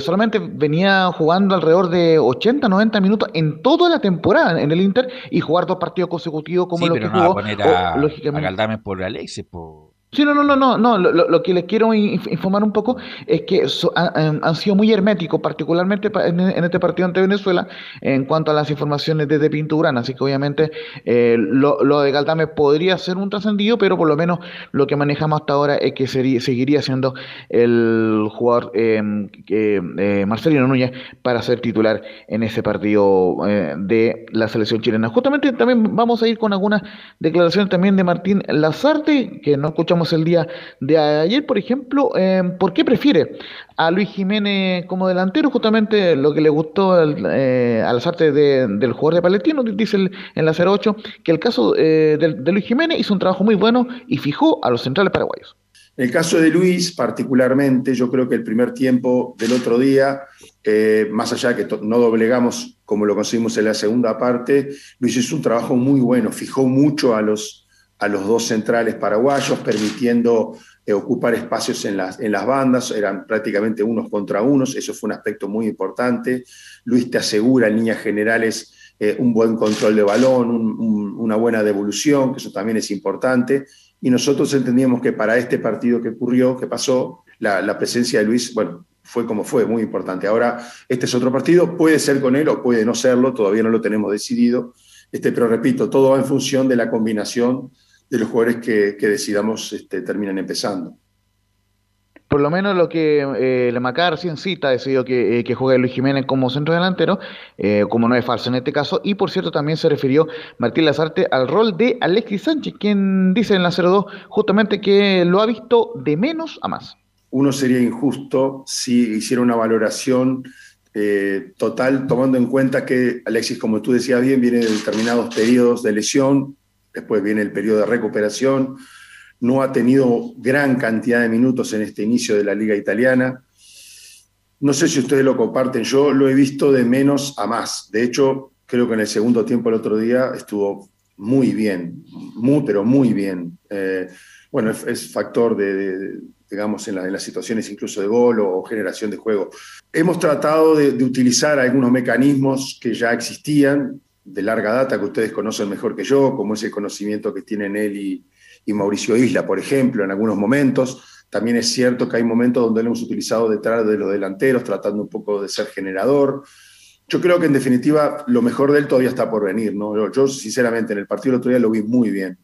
S3: solamente venía jugando alrededor de 80, 90 minutos en toda la temporada en el Inter y jugar dos partidos consecutivos como lo
S8: pero no va a poner a, a Galdame por Alexis, por
S3: Sí, no, no, no, no, no. Lo, que les quiero informar un poco es que han, sido muy herméticos, particularmente en, este partido ante Venezuela, en cuanto a las informaciones desde Pinturana. Así que obviamente eh, lo, de Galdame podría ser un trascendido, pero por lo menos lo que manejamos hasta ahora es que seguiría siendo el jugador eh, eh, Marcelino Núñez para ser titular en ese partido de la selección chilena. Justamente también vamos a ir con algunas declaraciones también de Martín Lazarte, que no escuchamos el día de ayer, por ejemplo, eh, ¿por qué prefiere a Luis Jiménez como delantero? Justamente lo que le gustó eh, a las artes del jugador de Palestino, dice el, en la 08, que el caso eh, de, Luis Jiménez hizo un trabajo muy bueno y fijó a los centrales paraguayos.
S12: El caso de Luis, particularmente, yo creo que el primer tiempo del otro día, más allá de que no doblegamos como lo conseguimos en la segunda parte, Luis hizo un trabajo muy bueno, fijó mucho a los, a los dos centrales paraguayos, permitiendo eh, ocupar espacios en las, en las bandas, eran prácticamente unos contra unos, eso fue un aspecto muy importante. Luis te asegura en líneas generales eh, un buen control de balón, una buena devolución, que eso también es importante. Y nosotros entendíamos que para este partido que ocurrió, que pasó, la, la presencia de Luis, bueno, fue como fue, muy importante. Ahora, este es otro partido, puede ser con él o puede no serlo, todavía no lo tenemos decidido. Este, pero repito, todo va en función de la combinación de los jugadores que, decidamos este, terminan empezando.
S3: Por lo menos lo que eh, la Macar recién cita ha decidido que, eh, que juegue Luis Jiménez como centro delantero, eh, como no es falso en este caso, y por cierto también se refirió Martín Lazarte al rol de Alexis Sánchez, quien dice en la 02 justamente que lo ha visto de menos a más.
S12: Uno sería injusto si hiciera una valoración eh, total, tomando en cuenta que Alexis, como tú decías bien, viene de determinados periodos de lesión, después viene el periodo de recuperación, no ha tenido gran cantidad de minutos en este inicio de la liga italiana. No sé si ustedes lo comparten, yo lo he visto de menos a más. De hecho, creo que en el segundo tiempo el otro día estuvo muy bien, muy, pero muy bien. Eh, bueno, es, factor de, digamos, en, las situaciones incluso de gol o, generación de juego. Hemos tratado de, de, utilizar algunos mecanismos que ya existían, de larga data que ustedes conocen mejor que yo, como ese conocimiento que tienen él y, Mauricio Isla, por ejemplo, en algunos momentos. También es cierto que hay momentos donde lo hemos utilizado detrás de los delanteros, tratando un poco de ser generador. Yo creo que en definitiva lo mejor de él todavía está por venir, ¿no? Yo, sinceramente en el partido del otro día lo vi muy bien.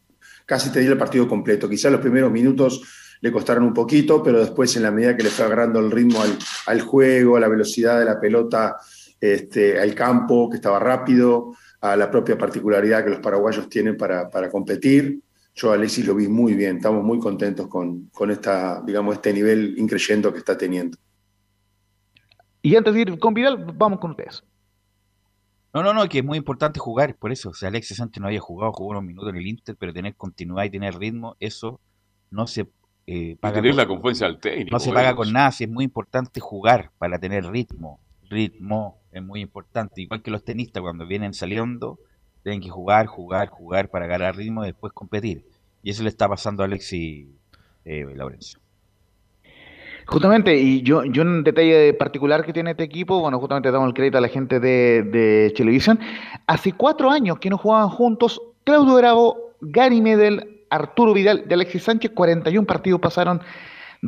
S12: Casi te di el partido completo. Quizás los primeros minutos le costaron un poquito, pero después en la medida que le fue agarrando el ritmo al, juego, a la velocidad de la pelota, este, al campo, que estaba rápido, a la propia particularidad que los paraguayos tienen para, competir. Yo a Alexis lo vi muy bien, estamos muy contentos con, con esta, digamos, este nivel increyendo que está teniendo.
S3: Y antes de ir con Vidal, vamos con ustedes.
S8: No, no, no, que es muy importante jugar, por eso. O sea, Alexis antes no había jugado, jugó unos minutos en el Inter, pero tener continuidad y tener ritmo, eso no se
S2: eh, paga. tener la confianza al técnico.
S8: No se paga con nada, si es muy importante jugar para tener ritmo. Ritmo es muy importante. Igual que los tenistas cuando vienen saliendo, tienen que jugar, jugar, jugar para ganar ritmo y después competir. Y eso le está pasando a Alexis eh, Laurencio.
S3: Justamente, y yo, yo un detalle particular que tiene este equipo, bueno, justamente damos el crédito a la gente de, de Televisión, hace cuatro años que no jugaban juntos Claudio Bravo, Gary Medel, Arturo Vidal y Alexis Sánchez, 41 partidos pasaron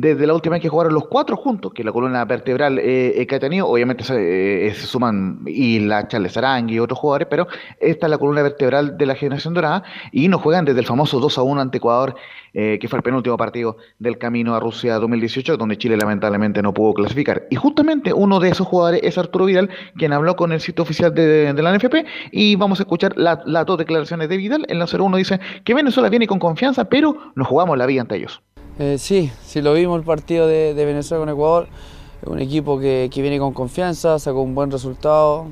S3: desde la última vez que jugaron los cuatro juntos, que la columna vertebral eh, que ha tenido, obviamente se, eh, suman y la Charles Arangui y otros jugadores, pero esta es la columna vertebral de la generación dorada y nos juegan desde el famoso 2 a 1 ante Ecuador, eh, que fue el penúltimo partido del camino a Rusia 2018, donde Chile lamentablemente no pudo clasificar. Y justamente uno de esos jugadores es Arturo Vidal, quien habló con el sitio oficial de, la NFP y vamos a escuchar las dos declaraciones de Vidal. En la 01 dice que Venezuela viene con confianza, pero nos jugamos la vida ante ellos.
S13: Eh, sí, sí lo vimos el partido de, Venezuela con Ecuador. Es un equipo que, viene con confianza, sacó un buen resultado.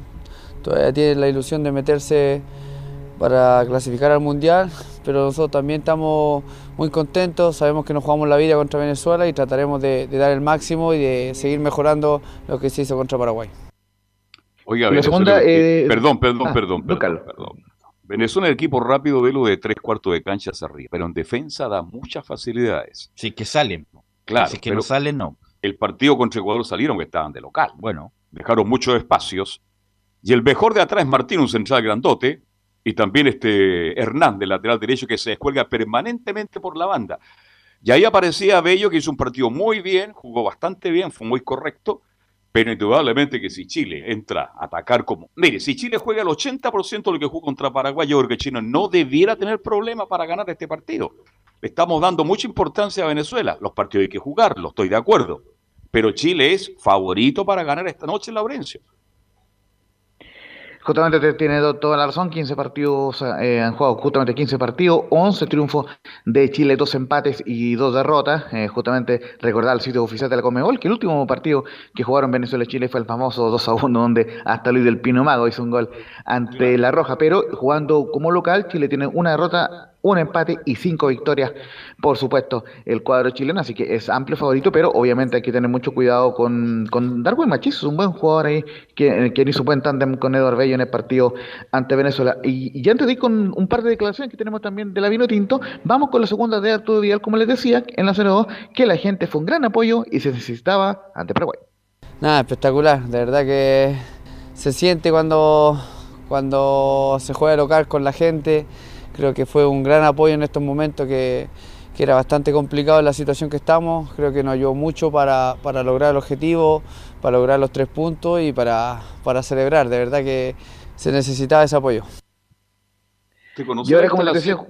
S13: Todavía tiene la ilusión de meterse para clasificar al Mundial, pero nosotros también estamos muy contentos, sabemos que nos jugamos la vida contra Venezuela y trataremos de, dar el máximo y de seguir mejorando lo que se hizo contra Paraguay.
S2: Oiga, eh, perdón, perdón, ah, perdón, perdón, perdón. Venezuela, el equipo rápido, velo de tres cuartos de cancha hacia arriba, pero en defensa da muchas facilidades.
S8: Sí, que salen.
S2: Claro.
S8: Si que no salen, no.
S2: El partido contra Ecuador salieron que estaban de local. Bueno, dejaron muchos espacios. Y el mejor de atrás es Martín, un central grandote, y también este Hernández, lateral derecho, que se descuelga permanentemente por la banda. Y ahí aparecía Bello, que hizo un partido muy bien, jugó bastante bien, fue muy correcto, pero indudablemente que si Chile entra a atacar como... Mire, si Chile juega el 80% de lo que jugó contra Paraguay, yo creo que Chile no debiera tener problema para ganar este partido. Estamos dando mucha importancia a Venezuela. Los partidos hay que jugarlos, estoy de acuerdo. Pero Chile es favorito para ganar esta noche en Laurencio.
S3: Justamente tiene toda la razón, 15 partidos eh, han jugado, justamente 15 partidos, 11 triunfos de Chile, 2 empates y 2 derrotas. Eh, justamente recordar el sitio oficial de la Comebol que el último partido que jugaron Venezuela y Chile fue el famoso 2 a 1, donde hasta Luis del Pino Mago hizo un gol ante la Roja. Pero jugando como local, Chile tiene una derrota un empate y cinco victorias, por supuesto, el cuadro chileno, así que es amplio favorito, pero obviamente hay que tener mucho cuidado con, con Darwin Machis, un buen jugador ahí, que, que hizo buen tándem con Eduardo Bello en el partido ante Venezuela. Y, ya antes de ir con un par de declaraciones que tenemos también de la Vino Tinto, vamos con la segunda de Arturo Vidal, como les decía, en la 02, que la gente fue un gran apoyo y se necesitaba ante Paraguay.
S13: Nada, espectacular, de verdad que se siente cuando, cuando se juega local con la gente Creo que fue un gran apoyo en estos momentos que, era bastante complicado en la situación que estamos. Creo que nos ayudó mucho para, lograr el objetivo, para lograr los tres puntos y para, para celebrar. De verdad que se necesitaba ese apoyo.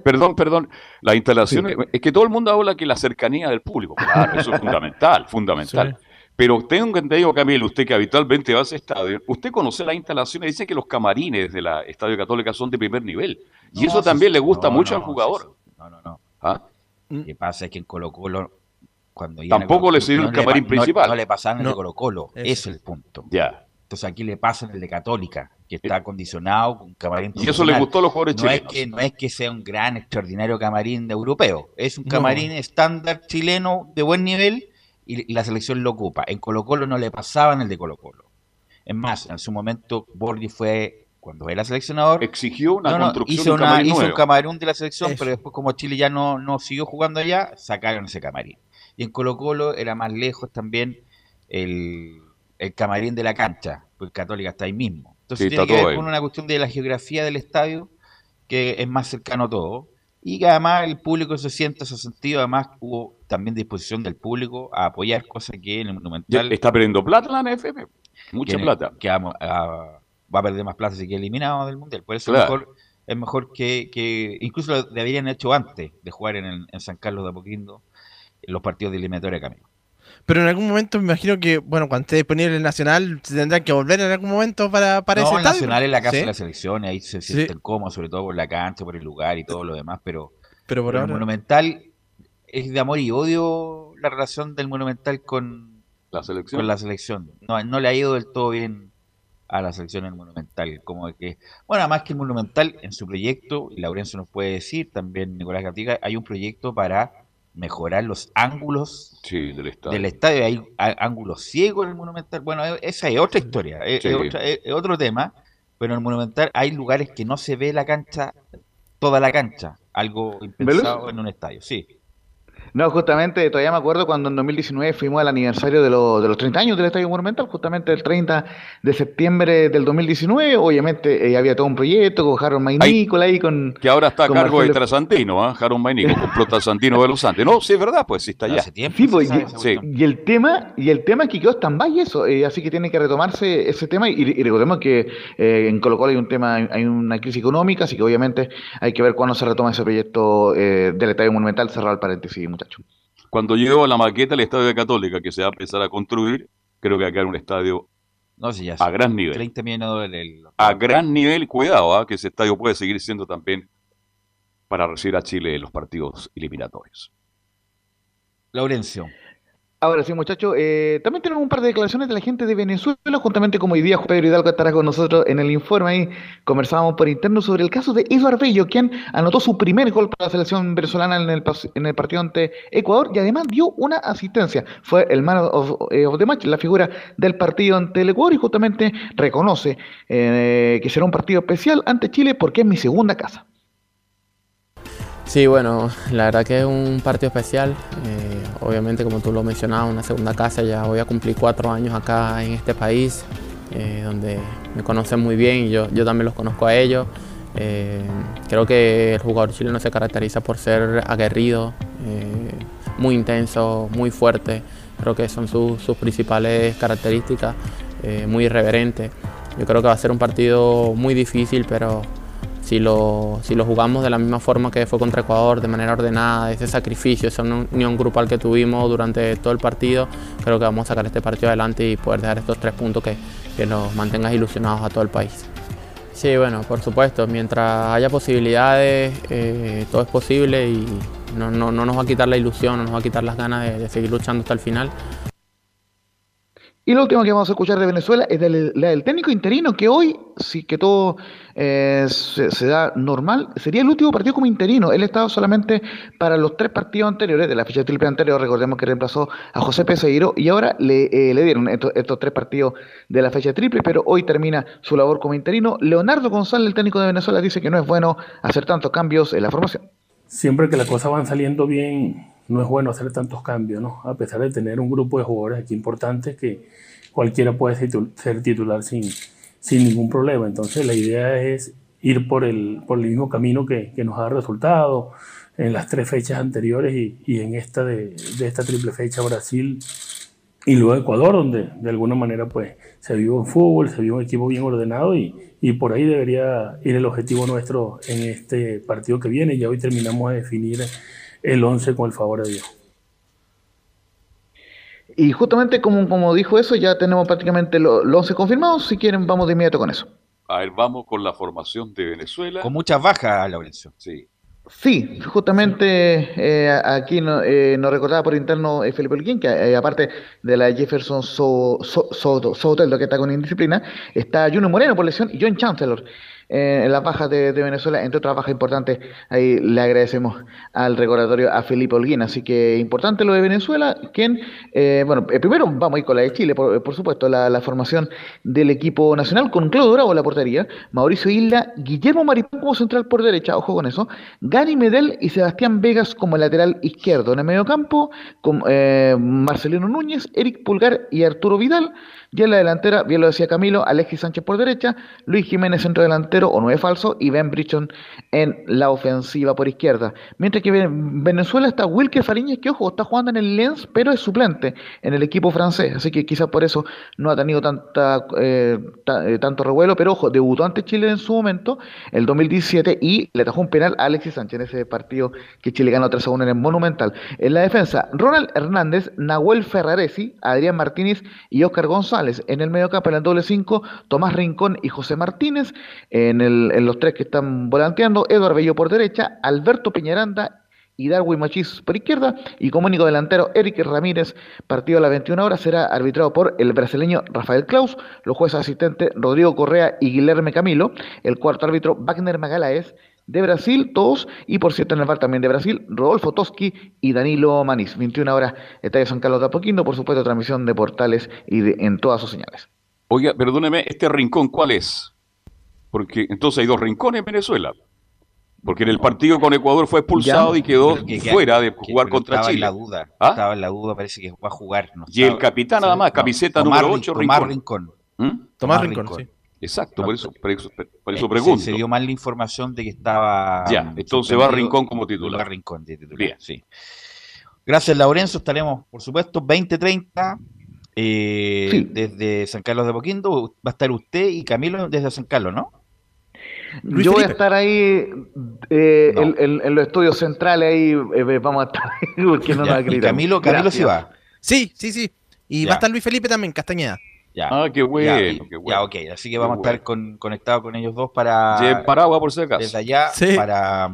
S2: Perdón, perdón. La instalación, es que todo el mundo habla que la cercanía del público, claro, eso es fundamental, fundamental. Pero tengo entendido, Camilo, usted que habitualmente va a ese estadio, usted conoce las instalaciones, dice que los camarines de la Estadio Católica son de primer nivel. Y eso también le gusta mucho al jugador.
S8: No, no, no. ¿Ah? Lo que pasa es que en Colo Colo, cuando
S2: Tampoco le sirve el camarín principal.
S8: No, le pasan el de Colo Colo, es el punto.
S2: Ya.
S8: Entonces aquí le pasan el de Católica, que está acondicionado con camarín
S2: Y eso le gustó a los jugadores
S8: no
S2: chilenos.
S8: Es que, no es que sea un gran, extraordinario camarín de europeo. Es un camarín estándar chileno de buen nivel y la selección lo ocupa. En Colo Colo no le pasaban el de Colo Colo. Es más, en su momento Borghi fue, cuando era seleccionador...
S2: Exigió una construcción
S8: hizo, una, hizo un camarín de la selección, pero después como Chile ya no, no siguió jugando allá, sacaron ese camarín. Y en Colo Colo era más lejos también el, camarín de la cancha, porque Católica está ahí mismo. Entonces tiene que ver con una cuestión de la geografía del estadio, que es más cercano todo y que además el público se siente ese sentido, además hubo también disposición del público a apoyar cosas que en el Monumental...
S2: está perdiendo plata la NFP, mucha plata.
S8: Que a, va a perder más plazas y que eliminado del Mundial. Por eso mejor, es mejor que, que, incluso lo deberían hecho antes de jugar en, en San Carlos de Apoquindo los partidos de eliminatoria camino.
S7: Pero en algún momento me imagino que, bueno, cuando esté disponible el Nacional, se tendrán que volver en algún momento para, para
S8: no, el Nacional es la casa de la selección, y ahí se sienten cómodos, sobre todo por la cancha, por el lugar y todo lo demás, pero,
S7: pero por
S8: el Monumental es de amor y odio la relación del Monumental con
S2: la selección.
S8: Con la selección. No, no le ha ido del todo bien a la selección el Monumental. Como que, bueno, además que el Monumental en su proyecto, y Laurencio nos puede decir, también Nicolás Gatica, hay un proyecto para mejorar los ángulos
S2: del,
S8: estadio. Hay ángulos ciegos en el Monumental. Bueno, e, esa es otra historia, es, otro tema, pero en el Monumental hay lugares que no se ve la cancha, toda la cancha, algo impensado en un estadio, sí.
S3: No, justamente, todavía me acuerdo cuando en 2019 fuimos al aniversario de, de los 30 años del Estadio Monumental, justamente el 30 de septiembre del 2019. Obviamente eh, había todo un proyecto con Jaron Maynicola ahí con.
S2: Que ahora está a cargo de Trasantino, ¿eh? Jaron Maynico, compró Trasantino de los Andes. No, sí, es verdad, pues sí está allá.
S3: Hace tiempo. Sí, pues, y, el tema, y el tema es que quedó stand-by eso, eh, así que tiene que retomarse ese tema. Y, recordemos que eh, en Colo Colo hay un tema, hay una crisis económica, así que obviamente hay que ver cuándo se retoma ese proyecto del Estadio Monumental, cerrar el paréntesis, muchachos.
S2: Cuando llego a la maqueta del estadio de Católica que se va a empezar a construir, creo que va a quedar un estadio
S8: no, ya
S2: a gran nivel.
S8: 30 millones
S2: A gran nivel, cuidado, ¿ah? que ese estadio puede seguir siendo también para recibir a Chile en los partidos eliminatorios.
S8: Laurencio.
S3: Ahora sí, muchachos, eh, también tenemos un par de declaraciones de la gente de Venezuela, juntamente como hoy día Pedro Hidalgo estará con nosotros en el informe ahí, conversábamos por interno sobre el caso de Eduardo Bello, quien anotó su primer gol para la selección venezolana en el, en el partido ante Ecuador y además dio una asistencia. Fue el man of, eh, the match, la figura del partido ante el Ecuador y justamente reconoce eh, que será un partido especial ante Chile porque es mi segunda casa.
S13: Sí, bueno, la verdad que es un partido especial. Eh, obviamente, como tú lo mencionabas, una segunda casa. Ya voy a cumplir cuatro años acá en este país, eh, donde me conocen muy bien y yo, yo también los conozco a ellos. Eh, creo que el jugador chileno se caracteriza por ser aguerrido, muy intenso, muy fuerte. Creo que son sus principales características, muy irreverente. Yo creo que va a ser un partido muy difícil, pero si lo, si jugamos de la misma forma que fue contra Ecuador, de manera ordenada, ese sacrificio, esa unión grupal que tuvimos durante todo el partido, creo que vamos a sacar este partido adelante y poder dejar estos tres puntos que, que nos mantengan ilusionados a todo el país. Sí, bueno, por supuesto, mientras haya posibilidades, eh, todo es posible y no, no, no, nos va a quitar la ilusión, no nos va a quitar las ganas de seguir luchando hasta el final.
S3: Y lo último que vamos a escuchar de Venezuela es del, del técnico interino, que hoy, si que todo eh, se, da normal, sería el último partido como interino. Él estaba solamente para los tres partidos anteriores, de la fecha triple anterior, recordemos que reemplazó a José Peseiro, y ahora le, eh, dieron estos, tres partidos de la fecha triple, pero hoy termina su labor como interino. Leonardo González, el técnico de Venezuela, dice que no es bueno hacer tantos cambios en la formación.
S14: Siempre que las cosas van saliendo bien no es bueno hacer tantos cambios, ¿no? A pesar de tener un grupo de jugadores aquí importantes que cualquiera puede ser titular sin, sin ningún problema. Entonces la idea es ir por el, por el mismo camino que, que nos ha dado resultado en las tres fechas anteriores y, y en esta de, de, esta triple fecha Brasil y luego Ecuador, donde de alguna manera pues se vio en fútbol, se vio un equipo bien ordenado y, y por ahí debería ir el objetivo nuestro en este partido que viene. Ya hoy terminamos de definir el 11 con el favor de Dios.
S3: Y justamente como, como dijo eso, ya tenemos prácticamente los 11 confirmados. Si quieren, vamos de inmediato con eso.
S2: A ver, vamos con la formación de Venezuela.
S8: Con muchas bajas, Laurencio.
S2: Sí.
S3: Sí, justamente eh, aquí eh, nos recordaba por interno eh, Felipe Olguín que eh, aparte de la Jefferson Soteldo so, so, que está con indisciplina, está Juno Moreno por lesión y John Chancellor eh, en las bajas de, Venezuela, entre otras bajas importantes, ahí le agradecemos al recordatorio a Felipe Holguín. Así que importante lo de Venezuela, quien, eh, bueno, eh, primero vamos a ir con la de Chile, por, supuesto, la, formación del equipo nacional, con Claudio Bravo en la portería, Mauricio Isla, Guillermo Maripán como central por derecha, ojo con eso, Gary Medel y Sebastián Vegas como lateral izquierdo. En el medio campo, con Marcelino Núñez, Eric Pulgar y Arturo Vidal. Y en la delantera, bien lo decía Camilo, Alexis Sánchez por derecha, Luis Jiménez centro delantero o nueve falso y Ben Brichon en la ofensiva por izquierda. Mientras que en Venezuela está Wilker Fariñez, que ojo, está jugando en el Lens, pero es suplente en el equipo francés, así que quizás por eso no ha tenido tanta, eh, eh, tanto revuelo, pero ojo, debutó ante Chile en su momento, el 2017, y le tajó un penal a Alexis Sánchez en ese partido que Chile ganó 3 a 1 en el Monumental. En la defensa, Ronald Hernández, Nahuel Ferraresi, Adrián Martínez y Oscar González. En el mediocampo, en el doble 5, Tomás Rincón y José Martínez. En, el, en los tres que están volanteando, Eduardo Bello por derecha, Alberto Peñaranda y Darwin Machís por izquierda. Y como único delantero, Eric Ramírez, partido a las 21 horas, será arbitrado por el brasileño Rafael Klaus, los jueces asistentes Rodrigo Correa y Guilherme Camilo, el cuarto árbitro Wagner Magalaes de Brasil, todos, y por cierto en el bar también de Brasil, Rodolfo Toski y Danilo Manís. 21 horas, Estadio San Carlos de Apoquindo, por supuesto, transmisión de portales y en todas sus señales.
S2: Oiga, perdóneme, ¿este rincón cuál es? Porque entonces hay dos rincones en Venezuela. Porque en el partido con Ecuador fue expulsado y quedó fuera de jugar contra Chile.
S8: En la duda, ¿Ah? Estaba en la duda, parece que va a jugar.
S2: y el capitán nada más, camiseta número 8,
S8: Tomás Rincón.
S2: ¿Mm?
S8: Tomás, Rincón, sí.
S2: Exacto, por eso, por eso, por eso pregunto.
S8: Se, dio mal la información de que estaba.
S2: Ya, entonces va Rincón como titular.
S8: Va Rincón de titular, Bien. sí. Gracias, Laurenzo. Estaremos, por supuesto, 2030 eh, desde San Carlos de Poquindo. Va a estar usted y Camilo desde San Carlos, ¿no?
S3: Yo voy a estar ahí eh, en, los estudios centrales, ahí eh, vamos a estar porque no
S8: nos Camilo, Camilo sí va.
S7: Sí, sí, sí. Y va a estar Luis Felipe también, Castañeda.
S2: Ya. Ah, qué bueno,
S8: ya, Ya, ok. Así que vamos a estar con, conectados con ellos dos para.
S2: Lleven paraguas por si acaso.
S8: Desde allá para,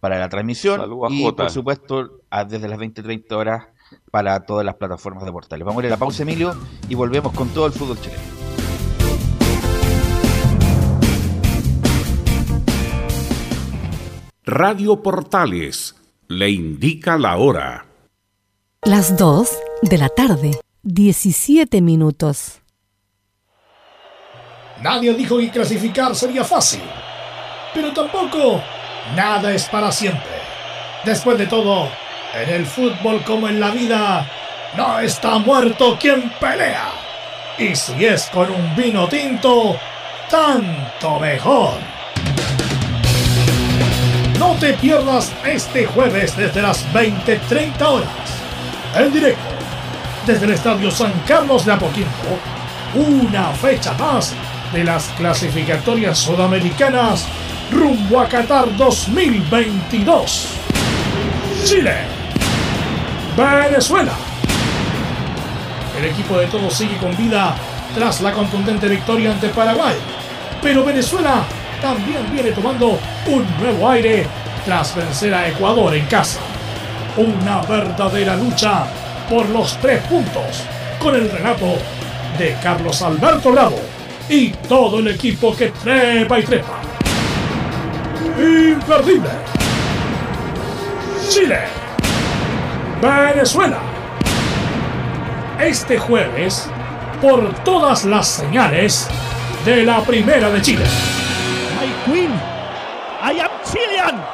S8: para la transmisión. y por supuesto, desde las 20-30 horas para todas las plataformas de portales. Vamos a ir a la pausa, Emilio, y volvemos con todo el fútbol chileno.
S15: Radio Portales le indica la hora.
S16: Las 2 de la tarde. 17 minutos.
S1: Nadie dijo que clasificar sería fácil, pero tampoco nada es para siempre. Después de todo, en el fútbol como en la vida, no está muerto quien pelea. Y si es con un vino tinto, tanto mejor. No te pierdas este jueves desde las 20:30 horas. En directo desde el Estadio San Carlos de Apoquindo, una fecha más de las clasificatorias sudamericanas rumbo a Qatar 2022. Chile. Venezuela. El equipo de todos sigue con vida tras la contundente victoria ante Paraguay. Pero Venezuela también viene tomando un nuevo aire tras vencer a Ecuador en casa. Una verdadera lucha por los tres puntos con el relato de Carlos Alberto Bravo y todo el equipo que trepa y trepa. Imperdible. Chile. Venezuela. Este jueves, por todas las señales de la Primera de Chile.
S11: My Queen. I am Chilean.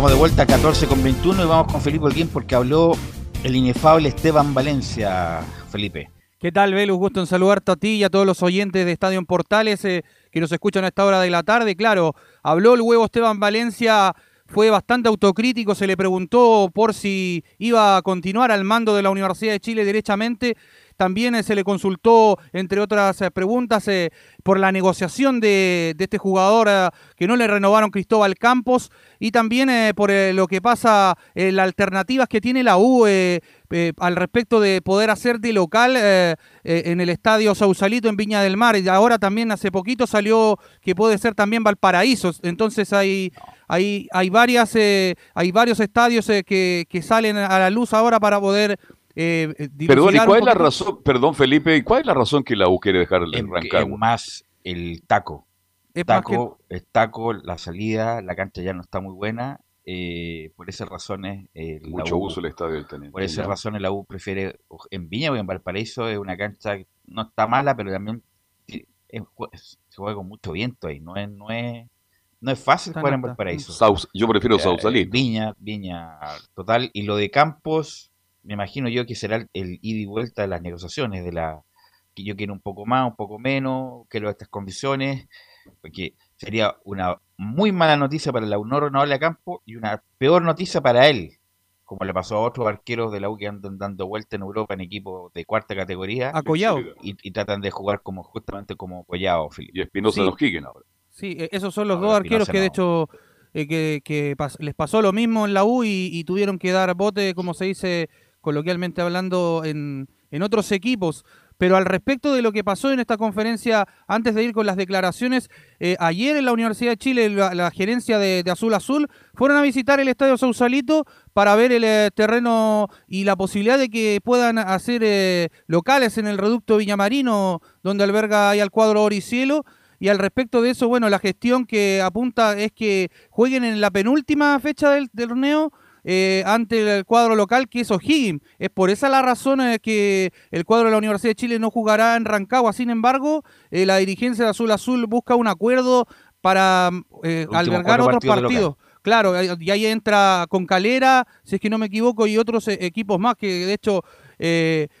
S8: Estamos de vuelta a 14 con 21 y vamos con Felipe Olguín porque habló el inefable Esteban Valencia, Felipe.
S5: ¿Qué tal, Velus? Gusto en saludarte a ti y a todos los oyentes de Estadio en Portales eh, que nos escuchan a esta hora de la tarde. Claro, habló el huevo Esteban Valencia, fue bastante autocrítico, se le preguntó por si iba a continuar al mando de la Universidad de Chile derechamente. También eh, se le consultó, entre otras eh, preguntas, por la negociación de, este jugador que no le renovaron Cristóbal Campos y también por lo que pasa, las alternativas que tiene la U eh, al respecto de poder hacer de local eh, eh, en el estadio Sausalito en Viña del Mar. Y ahora también hace poquito salió que puede ser también Valparaíso. Entonces hay, hay, hay, varias, hay varios estadios que, salen a la luz ahora para poder...
S2: perdón, ¿y cuál es la razón, perdón Felipe, ¿y cuál es la razón que la U quiere dejar el Rancagua?
S8: Es más el taco. Es taco, el taco, la salida, la cancha ya no está muy buena eh, por esas razones.
S2: Mucho uso el estadio del
S8: Teniente. Por esas razones la U prefiere en Viña o en Valparaíso es una cancha que no está mala, pero también se juega con mucho viento ahí. No es, no es, no es fácil jugar en Valparaíso.
S2: yo prefiero eh, Sausalito.
S8: Viña, Viña, total. Y lo de Campos, me imagino yo que será el, ida y vuelta de las negociaciones, de la que yo quiero un poco más, un poco menos, quiero estas condiciones, porque sería una muy mala noticia para la U no renovable a campo y una peor noticia para él, como le pasó a otros arqueros de la U que andan dando vuelta en Europa en equipos de cuarta categoría. Y, y, tratan de jugar como justamente como Collado.
S2: Y Espinosa los Quiquen ahora.
S5: Sí, e, esos son los dos arqueros que de hecho eh, que, les pasó lo mismo en la U y, tuvieron que dar bote, como se dice coloquialmente hablando, en, en otros equipos. Pero al respecto de lo que pasó en esta conferencia, antes de ir con las declaraciones, eh, ayer en la Universidad de Chile, la, gerencia de, Azul Azul, fueron a visitar el Estadio Sausalito para ver el eh, terreno y la posibilidad de que puedan hacer eh, locales en el reducto Villamarino, donde alberga ahí al cuadro Oricielo. Y al respecto de eso, bueno, la gestión que apunta es que jueguen en la penúltima fecha del torneo eh, ante el cuadro local que es O'Higgins. Es por esa la razón eh, que el cuadro de la Universidad de Chile no jugará en Rancagua. Sin embargo, eh, la dirigencia de Azul Azul busca un acuerdo para albergar otros partidos. Claro, y ahí entra con Calera, si es que no me equivoco, y otros equipos más que de hecho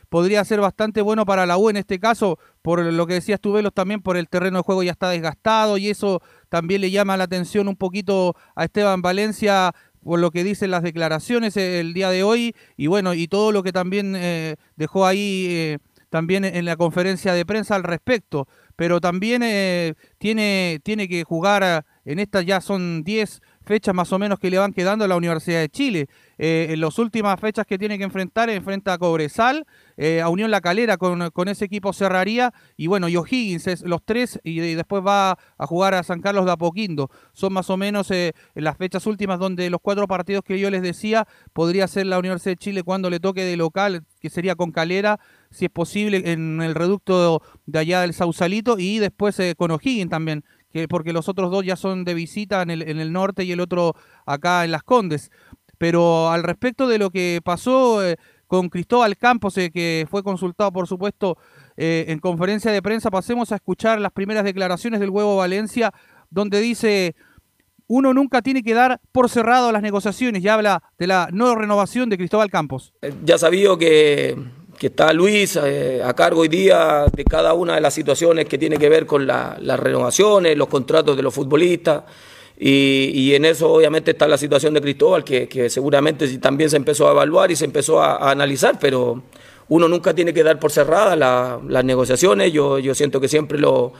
S5: podría ser bastante bueno para la U en este caso, por lo que decías tú, Velos, también por el terreno de juego ya está desgastado y eso también le llama la atención un poquito a Esteban Valencia por lo que dicen las declaraciones eh, el día de hoy y bueno, y todo lo que también eh, dejó ahí eh, también en la conferencia de prensa al respecto. Pero también tiene, tiene que jugar, en estas ya son 10 fechas más o menos que le van quedando a la Universidad de Chile. Eh, en las últimas fechas que tiene que enfrentar, enfrenta a Cobresal, eh, a Unión La Calera con, ese equipo cerraría, y bueno, y O'Higgins, los tres, y, después va a jugar a San Carlos de Apoquindo. Son más o menos eh, las fechas últimas donde los cuatro partidos que yo les decía, podría ser la Universidad de Chile cuando le toque de local, que sería con Calera, si es posible, en el reducto de allá del Sausalito, y después con O'Higgins también que porque los otros dos ya son de visita en el, norte y el otro acá en Las Condes. Pero al respecto de lo que pasó eh, con Cristóbal Campos, eh, que fue consultado, por supuesto, eh, en conferencia de prensa, pasemos a escuchar las primeras declaraciones del Huevo Valencia, donde dice, uno nunca tiene que dar por cerrado las negociaciones y habla de la no renovación de Cristóbal Campos.
S17: Ya sabido que que está Luis eh, a cargo hoy día de cada una de las situaciones que tiene que ver con las renovaciones, los contratos de los futbolistas. Y, en eso obviamente está la situación de Cristóbal, que, seguramente también se empezó a evaluar y se empezó a, analizar, pero uno nunca tiene que dar por cerradas las negociaciones. Yo, yo siento que siempre lo,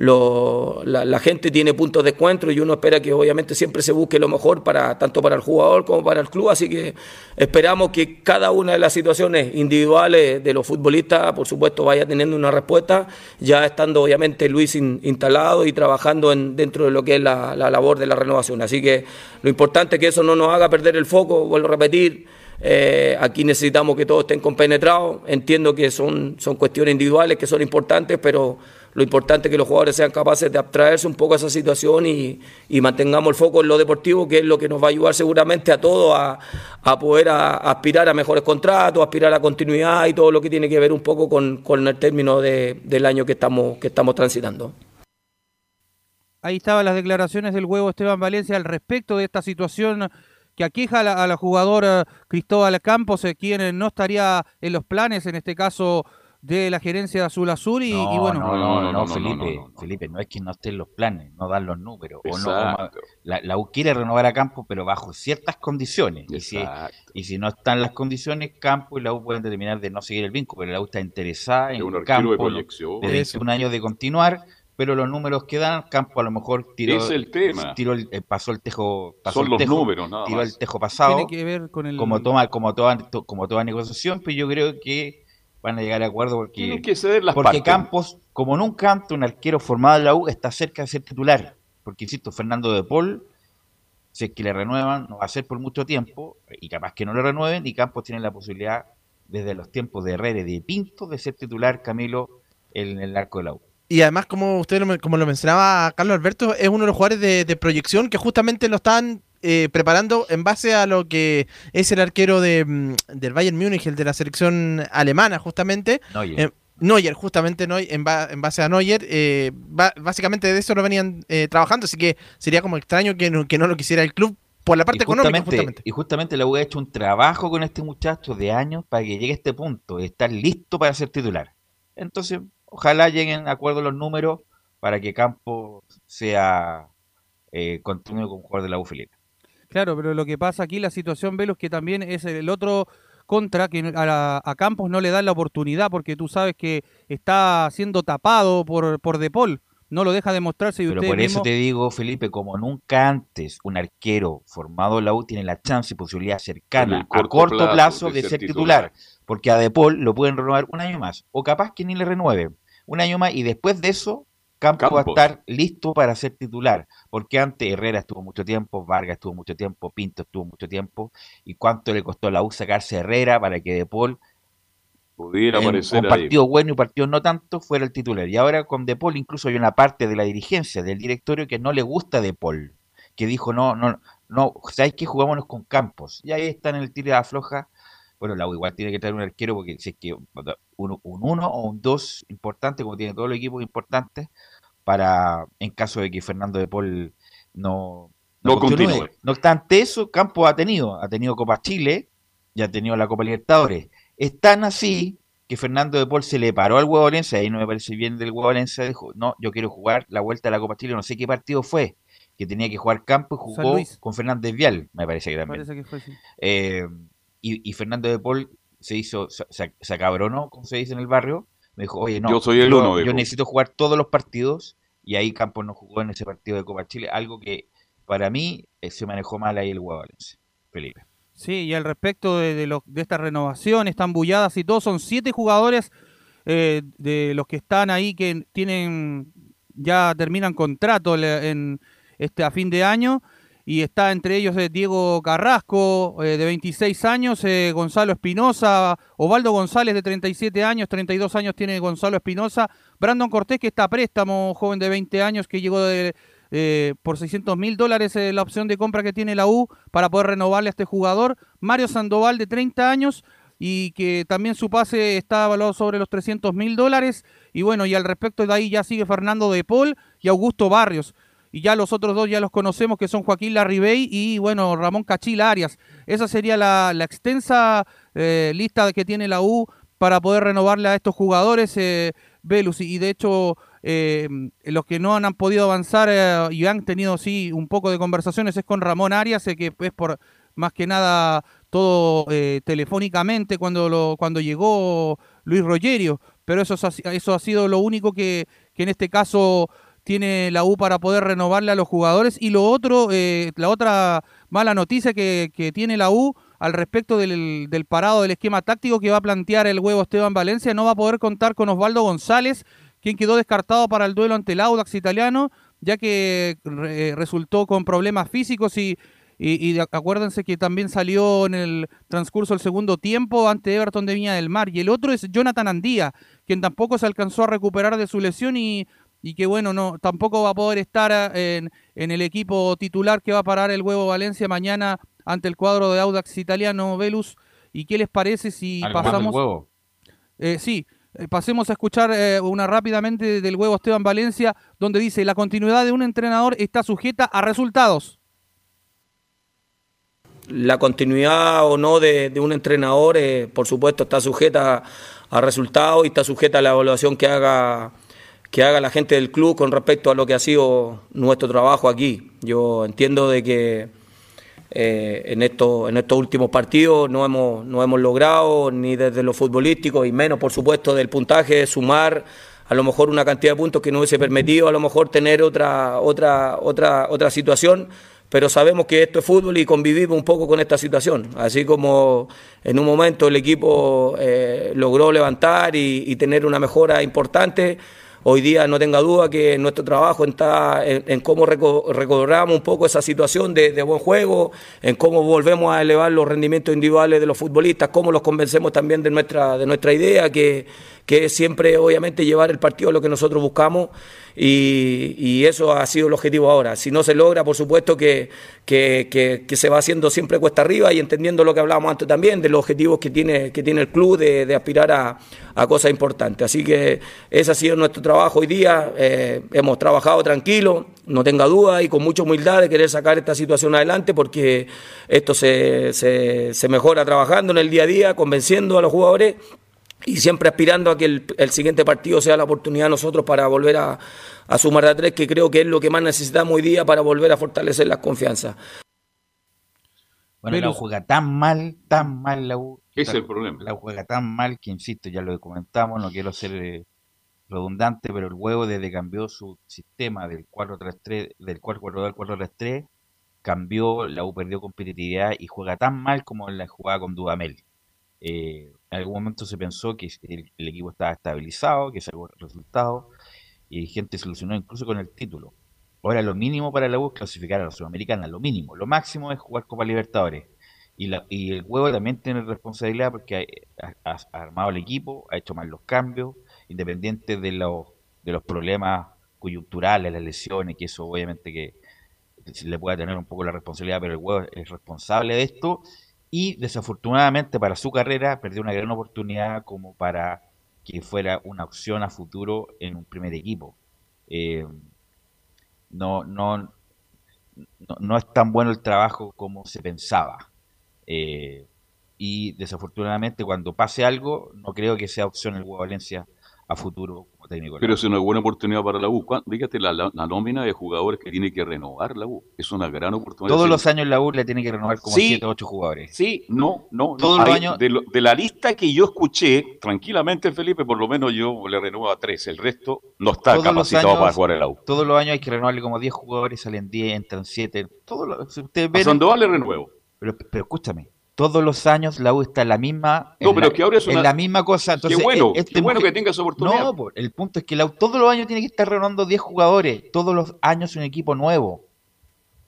S17: lo, la, gente tiene puntos de encuentro y uno espera que obviamente siempre se busque lo mejor para tanto para el jugador como para el club, así que esperamos que cada una de las situaciones individuales de los futbolistas, por supuesto, vaya teniendo una respuesta, ya estando obviamente Luis instalado y trabajando en, dentro de lo que es la, labor de la renovación. Así que lo importante es que eso no nos haga perder el foco, vuelvo a repetir, eh, aquí necesitamos que todos estén compenetrados. Entiendo que son, son cuestiones individuales que son importantes, pero lo importante es que los jugadores sean capaces de abstraerse un poco a esa situación y, mantengamos el foco en lo deportivo, que es lo que nos va a ayudar seguramente a todos a, poder aspirar a mejores contratos, aspirar a continuidad y todo lo que tiene que ver un poco con, el término del año que estamos, que estamos transitando.
S5: Ahí estaban las declaraciones del huevo Esteban Valencia al respecto de esta situación que aqueja a la, jugadora Cristóbal Campos, eh, quien no estaría en los planes, en este caso de la gerencia de Azul Azul y, bueno.
S8: No, no, no, Felipe, Felipe, no es que no estén los planes, no dan los números. O no, la, U quiere renovar a Campos, pero bajo ciertas condiciones. Y si, y si, no están las condiciones, Campos y la U pueden determinar de no seguir el vínculo, pero la U está interesada en un Campos de un año de continuar. Pero los números que dan, Campo a lo mejor tiró, el tema. Tiró eh, pasó el tejo, pasó
S2: Son los números, nada
S8: tiró el tejo pasado.
S5: Tiene que ver con el...
S8: como toma, como toda, como toda negociación, pero yo creo que van a llegar a acuerdo porque, porque Campos, como nunca antes, un arquero formado en la U está cerca de ser titular. Porque, insisto, Fernando de Paul, si es que le renuevan, no va a ser por mucho tiempo, y capaz que no le renueven, y Campos tiene la posibilidad, desde los tiempos de Herrera y de Pinto, de ser titular Camilo en el arco de la U.
S7: Y además, como usted como lo mencionaba Carlos Alberto, es uno de los jugadores de, de proyección que justamente lo están eh, preparando en base a lo que es el arquero de, mm, del Bayern Múnich, el de la selección alemana, justamente. Neuer. Eh, Neuer, justamente en, base a Neuer, eh, básicamente de eso lo venían trabajando, así que sería como extraño que no, que no lo quisiera el club por la parte económica. Justamente.
S8: Y justamente la U ha hecho un trabajo con este muchacho de años para que llegue a este punto, estar listo para ser titular. Entonces, ojalá lleguen a acuerdo los números para que Campo sea eh, continúe como jugador de la U Felipe.
S5: Claro, pero lo que pasa aquí, la situación, Velos, que también es el otro contra que a, Campos no le dan la oportunidad porque tú sabes que está siendo tapado por, por De Paul. No lo deja demostrarse. Y
S8: Pero por eso te digo, Felipe, como nunca antes un arquero formado en la U tiene la chance y posibilidad cercana a corto plazo, de, ser titular. Porque a De Paul lo pueden renovar un año más. O capaz que ni le renueve un año más y después de eso Campos, va a estar listo para ser titular, porque antes Herrera estuvo mucho tiempo, Vargas estuvo mucho tiempo, Pinto estuvo mucho tiempo, y cuánto le costó a la U sacarse a Herrera para que De Paul
S2: pudiera aparecer
S8: un partido bueno y partido no tanto fuera el titular. Y ahora con De Paul incluso hay una parte de la dirigencia, del directorio que no le gusta De Paul, que dijo no, no, no, ¿sabes qué? Jugámonos con Campos. Y ahí está en el tiro de la floja bueno, la U igual tiene que tener un arquero porque si es que un 1 uno o un 2 importante, como tiene todos los equipos importantes, para en caso de que Fernando de Paul no,
S2: no, continúe.
S8: No obstante eso, Campos ha tenido, ha tenido Copa Chile y ha tenido la Copa Libertadores. Es tan así que Fernando de Paul se le paró al Huevo Valencia, ahí no me parece bien del Huevo Valencia, dijo, no, yo quiero jugar la vuelta de la Copa Chile, no sé qué partido fue, que tenía que jugar Campos y jugó con Fernández Vial, me parece que también. Parece que fue, sí. eh, y, Fernando de Paul se hizo, se, se acabronó, como se dice en el barrio, me dijo, oye, no,
S2: yo, soy el uno,
S8: yo necesito jugar todos los partidos, y ahí Campos no jugó en ese partido de Copa Chile, algo que para mí eh, se manejó mal ahí el Valencia, Felipe.
S5: Sí, y al respecto de, de, de esta renovación, están bulladas y todo, son siete jugadores eh, de los que están ahí que tienen, ya terminan contrato en este a fin de año y está entre ellos eh, Diego Carrasco, eh, de 26 años, eh, Gonzalo Espinosa, Ovaldo González, de 37 años, 32 años tiene Gonzalo Espinosa, Brandon Cortés, que está a préstamo, joven de 20 años, que llegó por 600 mil dólares la opción de compra que tiene la U para poder renovarle a este jugador, Mario Sandoval, de 30 años, y que también su pase está evaluado sobre los 300 mil dólares, y bueno, y al respecto de ahí ya sigue Fernando de Paul y Augusto Barrios y ya los otros dos ya los conocemos, que son Joaquín Larribey y, bueno, Ramón Cachil Arias. Esa sería la, extensa eh, lista que tiene la U para poder renovarle a estos jugadores, eh, Velus, y de hecho eh, los que no han, podido avanzar y han tenido sí un poco de conversaciones es con Ramón Arias, que es por más que nada todo telefónicamente cuando, lo, cuando llegó Luis Rogerio, pero eso, eso ha sido lo único que, que en este caso tiene la U para poder renovarle a los jugadores. Y lo otro, eh, la otra mala noticia que, tiene la U al respecto del, parado del esquema táctico que va a plantear el huevo Esteban Valencia, no va a poder contar con Osvaldo González, quien quedó descartado para el duelo ante el Audax italiano, ya que eh, resultó con problemas físicos y, y, acuérdense que también salió en el transcurso del segundo tiempo ante Everton de Viña del Mar. Y el otro es Jonathan Andía, quien tampoco se alcanzó a recuperar de su lesión y y que bueno, no tampoco va a poder estar eh, en, en, el equipo titular que va a parar el huevo Valencia mañana ante el cuadro de Audax italiano Velus. ¿Y qué les parece si pasamos? Huevo? Eh, sí, eh, pasemos a escuchar una rápidamente del huevo Esteban Valencia, donde dice la continuidad de un entrenador está sujeta a resultados.
S17: La continuidad o no de, de un entrenador, por supuesto, está sujeta a resultados y está sujeta a la evaluación que haga que haga la gente del club con respecto a lo que ha sido nuestro trabajo aquí. Yo entiendo de que eh, en, esto, en estos últimos partidos no hemos, no hemos logrado, ni desde lo futbolístico, y menos por supuesto del puntaje, sumar a lo mejor una cantidad de puntos que no hubiese permitido a lo mejor tener otra, otra, otra, otra situación, pero sabemos que esto es fútbol y convivimos un poco con esta situación. Así como en un momento el equipo eh, logró levantar y tener una mejora importante, Hoy día no tenga duda que nuestro trabajo está en, cómo recobramos un poco esa situación de, buen juego, en cómo volvemos a elevar los rendimientos individuales de los futbolistas, cómo los convencemos también de nuestra, de nuestra idea, que, que es siempre obviamente llevar el partido a lo que nosotros buscamos y, eso ha sido el objetivo ahora. Si no se logra, por supuesto que, que, se va haciendo siempre cuesta arriba y entendiendo lo que hablábamos antes también, de los objetivos que tiene, que tiene el club de, aspirar a, a, cosas importantes. Así que ese ha sido nuestro trabajo hoy día. Eh, hemos trabajado tranquilo, no tenga duda, y con mucha humildad de querer sacar esta situación adelante porque esto se, se mejora trabajando en el día a día, convenciendo a los jugadores y siempre aspirando a que el, siguiente partido sea la oportunidad de nosotros para volver a, sumar a tres, que creo que es lo que más necesitamos hoy día para volver a fortalecer la confianza.
S8: Bueno, la juega tan mal, tan mal la U.
S2: Ese es el problema.
S8: La juega tan mal que, insisto, ya lo comentamos, no quiero ser eh, redundante, pero el huevo desde que cambió su sistema del 4-3-3, del 4-4-2 al 4-3-3, cambió, la U perdió competitividad y juega tan mal como la jugada con Dudamel. Eh, en algún momento se pensó que el, equipo estaba estabilizado, que sacó resultados, y gente se ilusionó incluso con el título. Ahora lo mínimo para la U es clasificar a la Sudamericana, lo mínimo. Lo máximo es jugar Copa Libertadores. Y, la, y el huevo también tiene responsabilidad porque ha, armado el equipo, ha hecho mal los cambios, independiente de los, de los problemas coyunturales, las lesiones, que eso obviamente que le puede tener un poco la responsabilidad, pero el huevo es responsable de esto y desafortunadamente para su carrera perdió una gran oportunidad como para que fuera una opción a futuro en un primer equipo. Eh, no, no, no, es tan bueno el trabajo como se pensaba. Eh, y desafortunadamente cuando pase algo, no creo que sea opción el Huevo Valencia a futuro
S2: pero es una buena oportunidad para la U. Dígate la, la, nómina de jugadores que tiene que renovar la U. Es una gran oportunidad.
S8: Todos los años la U le tiene que renovar como 7 o 8 jugadores.
S2: Sí, no, no. Todos los años. De, la lista que yo escuché, tranquilamente, Felipe, por lo menos yo le renuevo a 3. El resto no está capacitado para jugar el la U.
S8: Todos los años hay que renovarle como 10 jugadores, salen 10, entran 7. Todos los,
S2: ustedes ven, a le renuevo.
S8: Pero, pero escúchame, todos los años la U está en la misma
S2: no, pero que ahora es
S8: en la misma cosa entonces
S2: qué bueno, este qué bueno que tenga esa oportunidad.
S8: No el punto es que la U todos los años tiene que estar renovando 10 jugadores todos los años un equipo nuevo.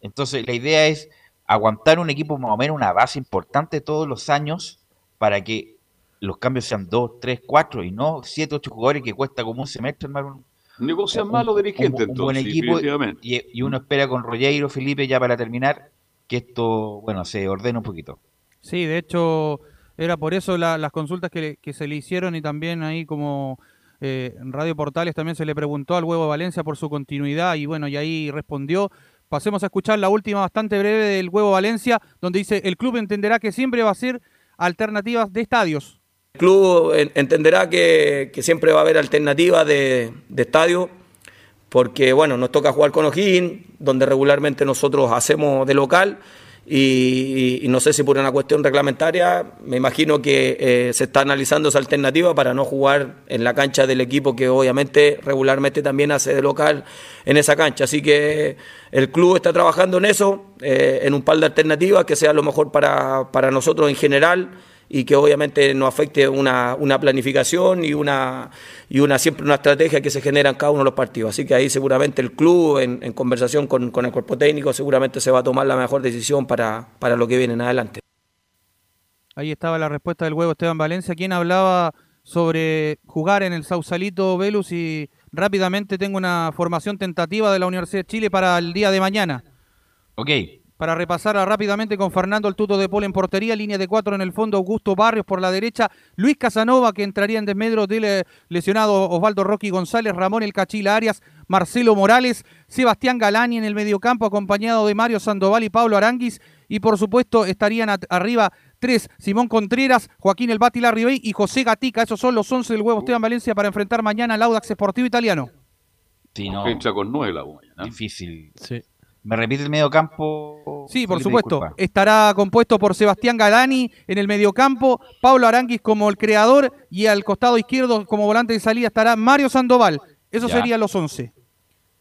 S8: Entonces la idea es aguantar un equipo más o menos una base importante todos los años para que los cambios sean 2, 3, 4 y no 7, 8 jugadores que cuesta como un semestre armar un
S2: negocian malo dirigente un,
S8: buen equipo y, y uno espera con Rollero Felipe ya para terminar que esto bueno se ordene un poquito
S5: Sí, de hecho, era por eso las consultas que, se le hicieron y también ahí como eh, en Radio Portales también se le preguntó al Huevo Valencia por su continuidad y bueno, y ahí respondió. Pasemos a escuchar la última bastante breve del Huevo Valencia, donde dice, el club entenderá que siempre va a ser alternativas de estadios.
S17: club entenderá que, siempre va a haber alternativas de, estadio, porque bueno, nos toca jugar con O'Higgins, donde regularmente nosotros hacemos de local, y, no sé si por una cuestión reglamentaria, me imagino que eh, se está analizando esa alternativa para no jugar en la cancha del equipo que obviamente regularmente también hace de local en esa cancha. Así que el club está trabajando en eso, eh, en un par de alternativas que sea lo mejor para, para nosotros en general y que obviamente no afecte una, una, planificación y una, y una siempre una estrategia que se genera en cada uno de los partidos. Así que ahí seguramente el club, en, conversación con, con, el cuerpo técnico, seguramente se va a tomar la mejor decisión para, para lo que viene en adelante.
S5: Ahí estaba la respuesta del huevo Esteban Valencia, quien hablaba sobre jugar en el Sausalito Velus y rápidamente tengo una formación tentativa de la Universidad de Chile para el día de mañana.
S8: Ok,
S5: para repasar rápidamente con Fernando el Tuto de Pol en portería, línea de cuatro en el fondo, Augusto Barrios por la derecha, Luis Casanova que entraría en desmedro del eh, lesionado Osvaldo Rocky González, Ramón El Cachila Arias, Marcelo Morales, Sebastián Galani en el mediocampo acompañado de Mario Sandoval y Pablo Aranguis y por supuesto estarían arriba tres, Simón Contreras, Joaquín El Bati Ribey y José Gatica, esos son los once del huevo Esteban Valencia para enfrentar mañana al Audax Sportivo Italiano.
S8: Sí, no.
S2: con nueve la
S8: Difícil. Sí. ¿Me repite el mediocampo?
S5: Sí, por supuesto. Estará compuesto por Sebastián Galani en el mediocampo, Pablo Aranguis como el creador y al costado izquierdo como volante de salida estará Mario Sandoval. Esos serían los 11.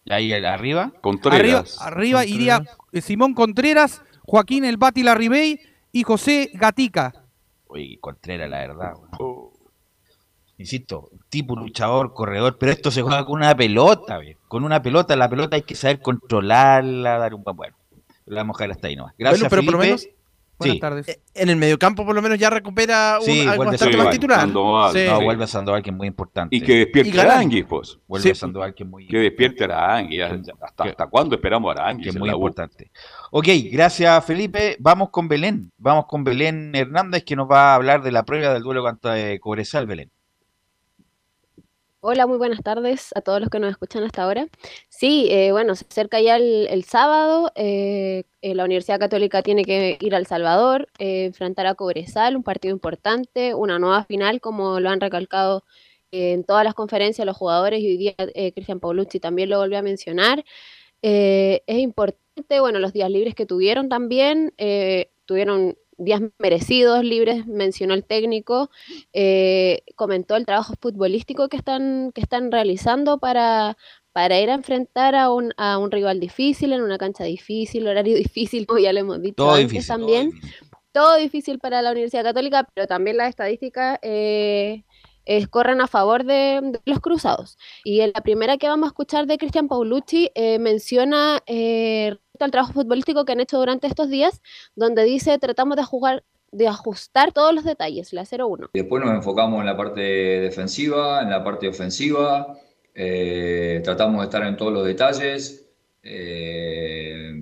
S8: ¿Y ahí arriba?
S5: Contreras. Arriba, iría eh, Simón Contreras, Joaquín El Bati Larribey y José Gatica.
S8: Uy, Contreras, la verdad. Oh insisto, tipo luchador, corredor, pero esto se juega con una pelota, con una pelota, la pelota hay que saber controlarla, dar un bueno. La vamos a hasta ahí nomás. Gracias, pero por lo menos
S11: Buenas tardes. Eh, en el mediocampo por lo menos ya recupera un, sí, algo bastante más titular.
S8: Sandoval, sí. No, vuelve a Sandoval que es muy importante.
S2: Y que despierte a Aranguis, pues.
S8: Vuelve a Sandoval que es muy
S2: Que despierte a Aranguis. ¿Hasta, ¿Hasta cuándo esperamos a Aranguis?
S8: Que es muy importante. Ok, gracias Felipe. Vamos con Belén. Vamos con Belén Hernández que nos va a hablar de la prueba del duelo contra Cobresal, Belén.
S6: Hola, muy buenas tardes a todos los que nos escuchan hasta ahora. Sí, eh, bueno, se acerca ya el, sábado. Eh, eh, la Universidad Católica tiene que ir al Salvador, enfrentar a Cobresal, un partido importante, una nueva final, como lo han recalcado en todas las conferencias los jugadores y hoy día Cristian Paulucci también lo volvió a mencionar. es importante, bueno, los días libres que tuvieron también, tuvieron días merecidos, libres, mencionó el técnico, eh, comentó el trabajo futbolístico que están, que están realizando para, para ir a enfrentar a un, a un rival difícil, en una cancha difícil, horario difícil, como ya le hemos dicho antes también. Todo difícil. para la Universidad Católica, pero también las estadísticas eh, corren a favor de, los cruzados. Y en la primera que vamos a escuchar de Cristian Paulucci eh, menciona al trabajo futbolístico que han hecho durante estos días, donde dice tratamos de jugar de ajustar todos los detalles, la 0-1.
S18: Después nos enfocamos en la parte defensiva, en la parte ofensiva, eh, tratamos de estar en todos los detalles. Eh,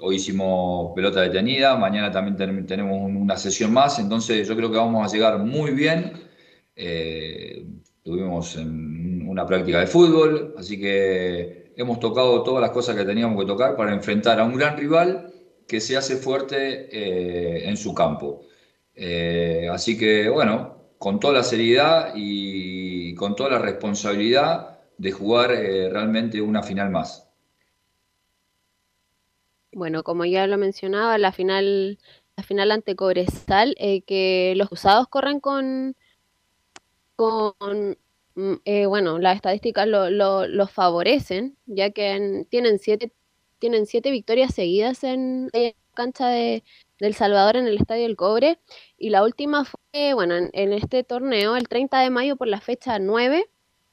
S18: hoy hicimos pelota detenida, mañana también tenemos una sesión más, entonces yo creo que vamos a llegar muy bien. Eh, tuvimos una práctica de fútbol, así que hemos tocado todas las cosas que teníamos que tocar para enfrentar a un gran rival que se hace fuerte eh, en su campo. Eh, así que, bueno, con toda la seriedad y con toda la responsabilidad de jugar eh, realmente una final más.
S6: Bueno, como ya lo mencionaba, la final, la final ante Cobresal, que los usados corren con, con eh, bueno, las estadísticas lo, favorecen, ya que tienen, siete, tienen siete victorias seguidas en la cancha de, del Salvador en el Estadio del Cobre. Y la última fue, bueno, en, este torneo, el 30 de mayo por la fecha 9.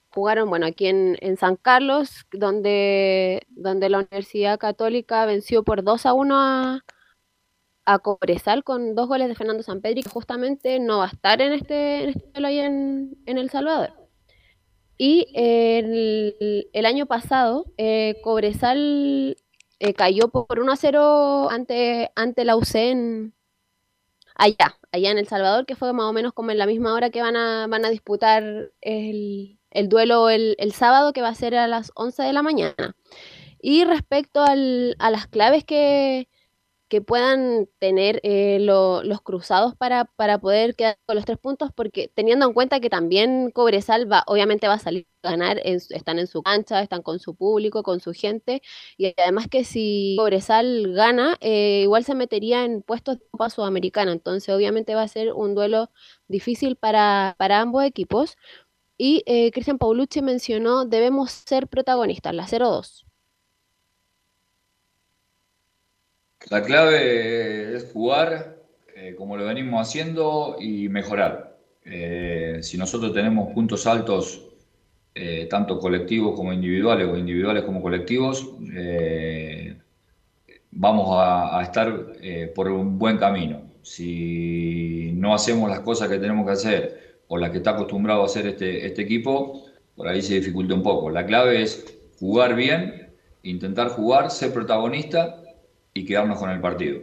S6: Jugaron, bueno, aquí en, San Carlos, donde, donde la Universidad Católica venció por 2 a 1 a, a Cobresal con dos goles de Fernando Sampedri, que justamente no va a estar en este, en este en El Salvador. Y el, año pasado, eh, Cobresal eh, cayó por 1 a 0 ante, ante la UC allá, allá en El Salvador, que fue más o menos como en la misma hora que van a, van a disputar el, duelo el, sábado, que va a ser a las 11 de la mañana. Y respecto al, a las claves que, que puedan tener eh, los cruzados para, para poder quedar con los tres puntos, porque teniendo en cuenta que también Cobresal va, obviamente va a salir a ganar, están en su cancha, están con su público, con su gente, y además que si Cobresal gana, eh, igual se metería en puestos de Copa Sudamericana, entonces obviamente va a ser un duelo difícil para, para ambos equipos. Y eh, Cristian Paulucci mencionó, debemos ser protagonistas, la 0-2.
S18: La clave es jugar eh, como lo venimos haciendo y mejorar. Eh, si nosotros tenemos puntos altos, eh, tanto colectivos como individuales o individuales como colectivos, vamos a, estar por un buen camino. Si no hacemos las cosas que tenemos que hacer o las que está acostumbrado a hacer este, este equipo, por ahí se dificulta un poco. La clave es jugar bien, intentar jugar, ser protagonista y quedarnos con el partido.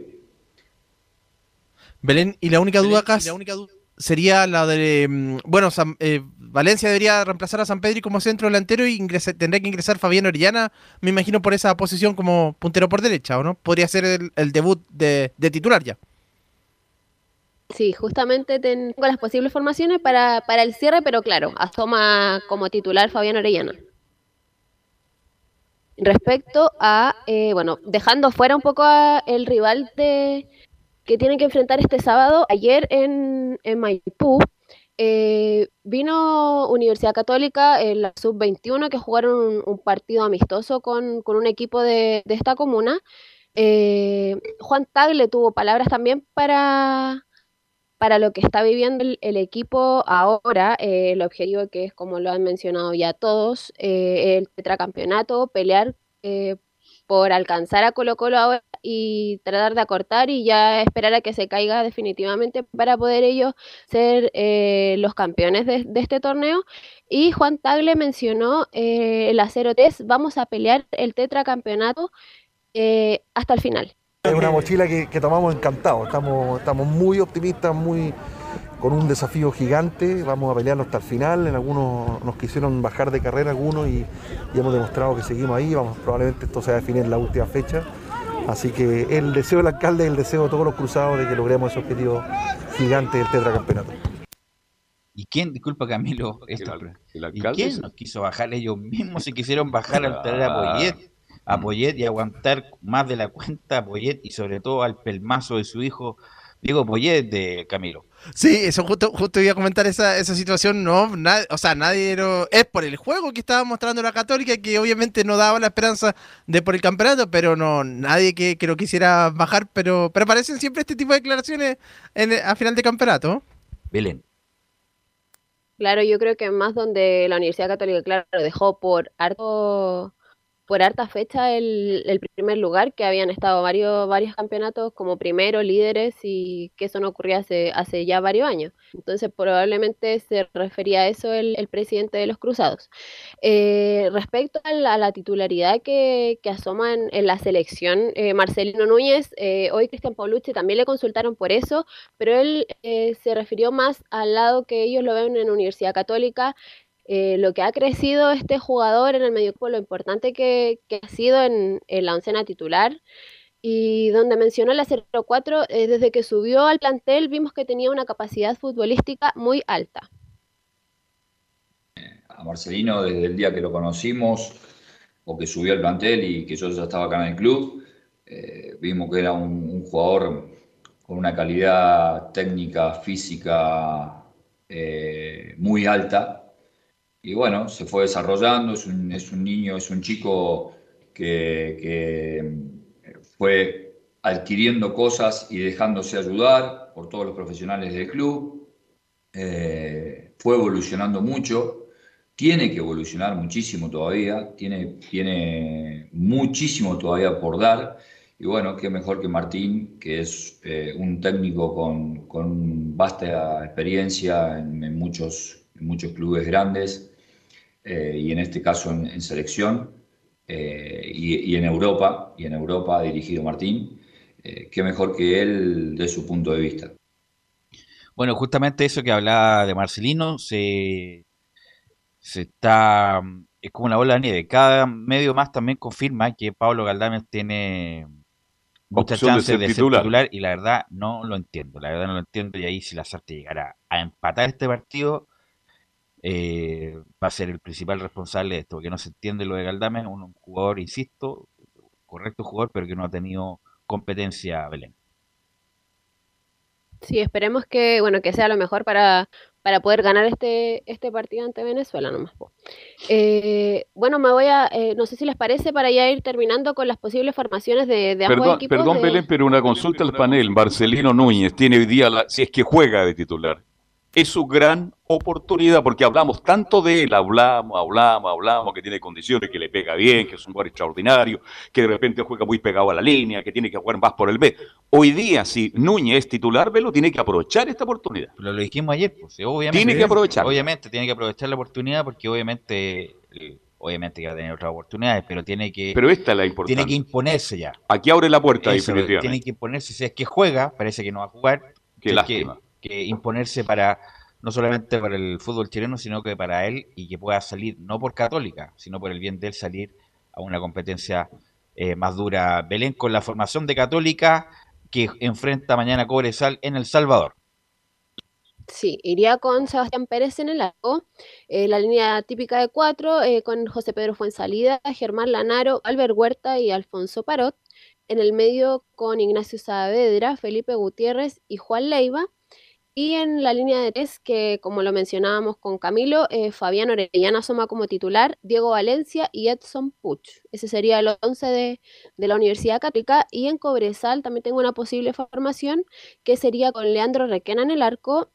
S7: Belén, y la única duda acá sería la de, mm, bueno, eh, Valencia debería reemplazar a San Pedro como centro delantero y tendría que ingresar Fabián Orellana, me imagino por esa posición como puntero por derecha, ¿o no? Podría ser el, debut de, titular ya.
S6: Sí, justamente tengo las posibles formaciones para, para el cierre, pero claro, asoma como titular Fabián Orellana respecto a, eh, bueno, dejando fuera un poco a el rival de, que tienen que enfrentar este sábado, ayer en, en Maipú, eh, vino Universidad Católica en la sub-21 que jugaron un, partido amistoso con, un equipo de, esta comuna. Eh, Juan Tagle tuvo palabras también para, para lo que está viviendo el, equipo ahora, eh, el objetivo que es, como lo han mencionado ya todos, eh, el tetracampeonato, pelear eh, por alcanzar a Colo Colo ahora y tratar de acortar y ya esperar a que se caiga definitivamente para poder ellos ser los campeones de, este torneo. Y Juan Tagle mencionó el acero 3, vamos a pelear el tetracampeonato hasta el final.
S19: Es una mochila que, tomamos encantado, estamos, estamos muy optimistas, muy con un desafío gigante, vamos a pelearlo hasta el final, en algunos nos quisieron bajar de carrera algunos y, hemos demostrado que seguimos ahí, vamos, probablemente esto se va a definir en la última fecha, así que el deseo del alcalde, el deseo de todos los cruzados de que logremos ese objetivo gigante del tetracampeonato.
S8: ¿Y quién, disculpa Camilo, esto, ¿y quién nos quiso bajar? Ellos mismos se quisieron bajar al traer a Poyet a Poyet y aguantar más de la cuenta a Poyet y sobre todo al pelmazo de su hijo Diego Poyet de Camilo.
S7: Sí, eso justo, justo iba a comentar esa, esa situación, no, o sea, nadie es por el juego que estaba mostrando la Católica que obviamente no daba la esperanza de por el campeonato, pero no, nadie que, que lo quisiera bajar, pero, pero aparecen siempre este tipo de declaraciones en, a final de campeonato.
S8: Belén.
S6: Claro, yo creo que más donde la Universidad Católica, claro, dejó por harto por harta fecha el, el, primer lugar, que habían estado varios, varios campeonatos como primero, líderes, y que eso no ocurría hace, hace ya varios años. Entonces probablemente se refería a eso el, presidente de los Cruzados. Eh, respecto a la, titularidad que, que asoma en, la selección, eh, Marcelino Núñez, eh, hoy Cristian Paulucci también le consultaron por eso, pero él se refirió más al lado que ellos lo ven en Universidad Católica, eh, lo que ha crecido este jugador en el medio lo importante que, ha sido en, la oncena titular y donde mencionó la 04, eh, desde que subió al plantel vimos que tenía una capacidad futbolística muy alta.
S18: A Marcelino, desde el día que lo conocimos o que subió al plantel y que yo ya estaba acá en el club, eh, vimos que era un, jugador con una calidad técnica, física muy alta y bueno, se fue desarrollando, es un, es un niño, es un chico que, mm, fue adquiriendo cosas y dejándose ayudar por todos los profesionales del club, eh, fue evolucionando mucho, tiene que evolucionar muchísimo todavía, tiene, tiene muchísimo todavía por dar. Y bueno, qué mejor que Martín, que es eh, un técnico con, con, vasta experiencia en, muchos, en muchos clubes grandes, eh, y en este caso en, selección eh, y, en Europa, y en Europa ha dirigido Martín, eh, qué mejor que él de su punto de vista.
S8: Bueno, justamente eso que hablaba de Marcelino se, se está, es como una bola de nieve. Cada medio más también confirma que Pablo Galdames tiene muchas chances de ser, titular. y la verdad no lo entiendo, la verdad no lo entiendo y ahí si la Sarte llegara a empatar este partido eh, va a ser el principal responsable de esto, porque no se entiende lo de Galdame, un, un jugador, insisto, correcto jugador, pero que no ha tenido competencia Belén.
S6: Sí, esperemos que, bueno, que sea lo mejor para, para poder ganar este, este partido ante Venezuela nomás. Eh, bueno, me voy a, eh, no sé si les parece, para ya ir terminando con las posibles formaciones de, de
S2: ambos
S6: equipos.
S2: Perdón, Belén, pero una consulta al panel. Marcelino Núñez tiene hoy día, la, si es que juega de titular, es su gran oportunidad, porque hablamos tanto de él, hablamos, hablamos, hablamos, que tiene condiciones, que le pega bien, que es un jugador extraordinario, que de repente juega muy pegado a la línea, que tiene que jugar más por el B. Hoy día, si Núñez es titular, Velo tiene que aprovechar esta oportunidad.
S8: Lo, lo dijimos ayer, pues, obviamente.
S2: Tiene que aprovechar.
S8: Obviamente, tiene que aprovechar la oportunidad porque obviamente obviamente que va a tener otras oportunidades, pero tiene que
S2: pero esta es la importante.
S8: tiene que imponerse ya.
S2: Aquí abre la puerta
S8: Eso, Tiene que imponerse, si es que juega, parece que no va a jugar.
S2: Qué lástima
S8: que imponerse para no solamente para el fútbol chileno, sino que para él y que pueda salir, no por Católica, sino por el bien de él, salir a una competencia eh, más dura. Belén con la formación de Católica que enfrenta mañana Cobresal en El Salvador.
S6: Sí, iría con Sebastián Pérez en el arco, eh, la línea típica de cuatro, eh, con José Pedro Fuensalida, Germán Lanaro, Albert Huerta y Alfonso Parot. En el medio con Ignacio Saavedra, Felipe Gutiérrez y Juan Leiva. Y en la línea de tres, que como lo mencionábamos con Camilo, eh, Fabián Orellana asoma como titular, Diego Valencia y Edson Puch. Ese sería el 11 de, la Universidad Católica. Y en Cobresal también tengo una posible formación que sería con Leandro Requena en el arco,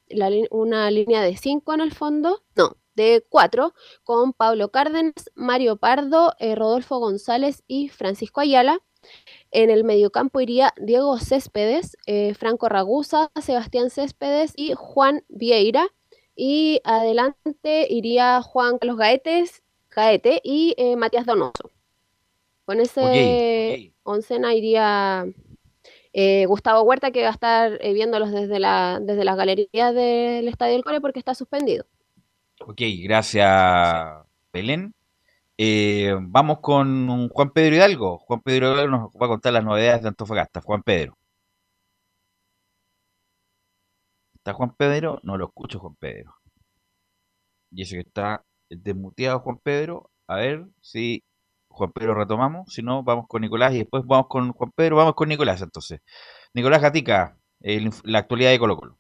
S6: una línea de cinco en el fondo, no, de cuatro, con Pablo Cárdenas, Mario Pardo, eh, Rodolfo González y Francisco Ayala. En el mediocampo iría Diego Céspedes, eh, Franco Ragusa, Sebastián Céspedes y Juan Vieira. Y adelante iría Juan Carlos Gaetes, Gaete y eh, Matías Donoso. Con ese oncena iría eh, Gustavo Huerta, que va a estar viéndolos desde, la, desde las galerías del Estadio del Core porque está suspendido.
S8: Ok, gracias Belén. Eh, vamos con Juan Pedro Hidalgo. Juan Pedro Hidalgo nos va a contar las novedades de Antofagasta. Juan Pedro. ¿Está Juan Pedro? No lo escucho, Juan Pedro. Y ese que está desmuteado, Juan Pedro. A ver si Juan Pedro retomamos. Si no, vamos con Nicolás y después vamos con Juan Pedro. Vamos con Nicolás entonces. Nicolás Gatica, la actualidad de Colo Colo.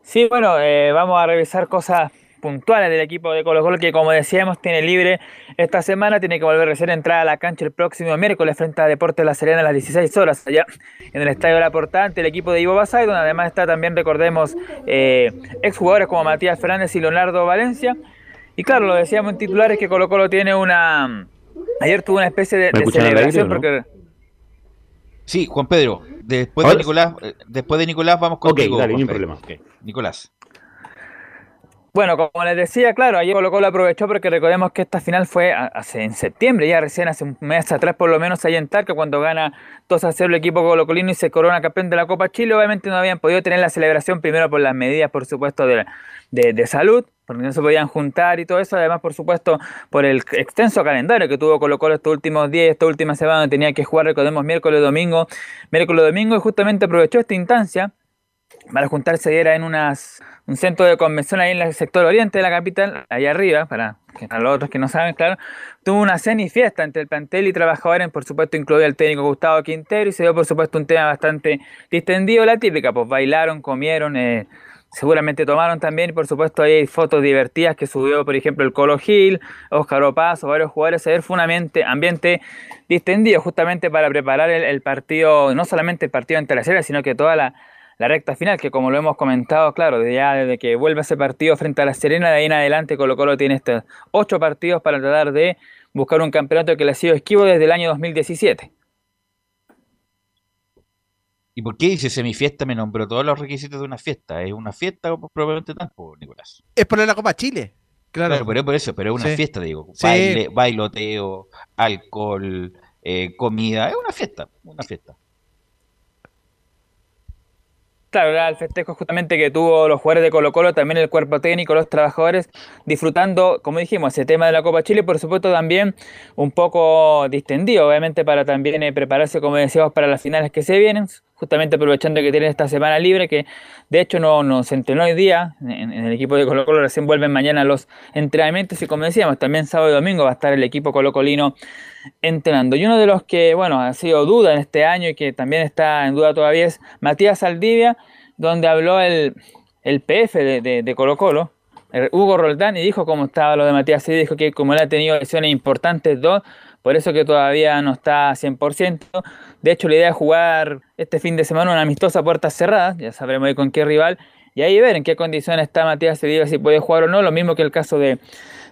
S4: Sí, bueno, eh, vamos a revisar cosas puntuales del equipo de Colo Colo que como decíamos tiene libre esta semana, tiene que volver a ser entrada a la cancha el próximo miércoles frente a Deportes La Serena a las 16 horas allá en el Estadio de la Portante, el equipo de Ivo Basay, donde además está también, recordemos, eh, exjugadores como Matías Fernández y Leonardo Valencia. Y claro, lo decíamos en titulares que Colo Colo tiene una... Ayer tuvo una especie de, celebración porque...
S8: Sí, Juan Pedro, después de Nicolás, eh, después de Nicolás vamos con
S10: Ok, dale, problema.
S8: Nicolás.
S4: Bueno, como les decía, claro, ayer Colo Colo aprovechó porque recordemos que esta final fue hace en septiembre, ya recién hace un mes atrás por lo menos ahí en Talca, cuando gana 2 a 0 el equipo colocolino y se corona campeón de la Copa Chile. Obviamente no habían podido tener la celebración primero por las medidas, por supuesto, de, de, salud, porque no se podían juntar y todo eso. Además, por supuesto, por el extenso calendario que tuvo Colo Colo estos últimos días, esta última semana tenía que jugar, recordemos, miércoles, domingo, miércoles, domingo, y justamente aprovechó esta instancia para juntarse era en unas, un centro de convención ahí en el sector oriente de la capital, allá arriba, para, los otros que no saben, claro, tuvo una cena y fiesta entre el plantel y trabajadores, por supuesto incluido el técnico Gustavo Quintero, y se dio por supuesto un tema bastante distendido, la típica, pues bailaron, comieron, eh, seguramente tomaron también, y por supuesto hay fotos divertidas que subió, por ejemplo, el Colo Gil, Óscar Opazo, varios jugadores, ayer fue un ambiente, ambiente distendido justamente para preparar el, el partido, no solamente el partido ante la serie, sino que toda la la recta final, que como lo hemos comentado, claro, desde ya desde que vuelve ese partido frente a la Serena, de ahí en adelante Colo Colo tiene estos ocho partidos para tratar de buscar un campeonato que le ha sido esquivo desde el año 2017.
S8: ¿Y por qué dice semifiesta? Me nombró todos los requisitos de una fiesta. ¿Es una fiesta o probablemente tampoco, Nicolás?
S7: Es poner la Copa Chile.
S8: Claro, pero por eso, pero es una fiesta, digo. Baile, bailoteo, alcohol, eh, comida. Es una fiesta, una fiesta.
S4: Claro, era el festejo justamente que tuvo los jugadores de Colo Colo, también el cuerpo técnico, los trabajadores, disfrutando, como dijimos, ese tema de la Copa Chile, por supuesto también un poco distendido, obviamente para también eh, prepararse, como decíamos, para las finales que se vienen, justamente aprovechando que tienen esta semana libre, que de hecho no, no se entrenó hoy día en, el equipo de Colo Colo, recién vuelven mañana los entrenamientos y como decíamos, también sábado y domingo va a estar el equipo colocolino entrenando. Y uno de los que, bueno, ha sido duda en este año y que también está en duda todavía es Matías Saldivia, donde habló el, el PF de, de, Colo Colo, Hugo Roldán, y dijo cómo estaba lo de Matías Saldivia, dijo que como él ha tenido lesiones importantes, dos, por eso que todavía no está 100%. De hecho, la idea es jugar este fin de semana una amistosa puertas cerradas, ya sabremos con qué rival, y ahí ver en qué condiciones está Matías Saldivia, si puede jugar o no, lo mismo que el caso de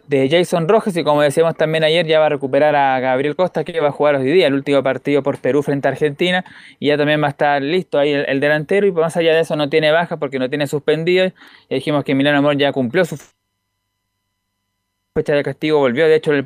S4: de Jason Rojas y como decíamos también ayer ya va a recuperar a Gabriel Costa que va a jugar hoy día el último partido por Perú frente a Argentina y ya también va a estar listo ahí el, delantero y más allá de eso no tiene baja porque no tiene suspendido y dijimos que Milano Amor ya cumplió su fecha de castigo volvió de hecho el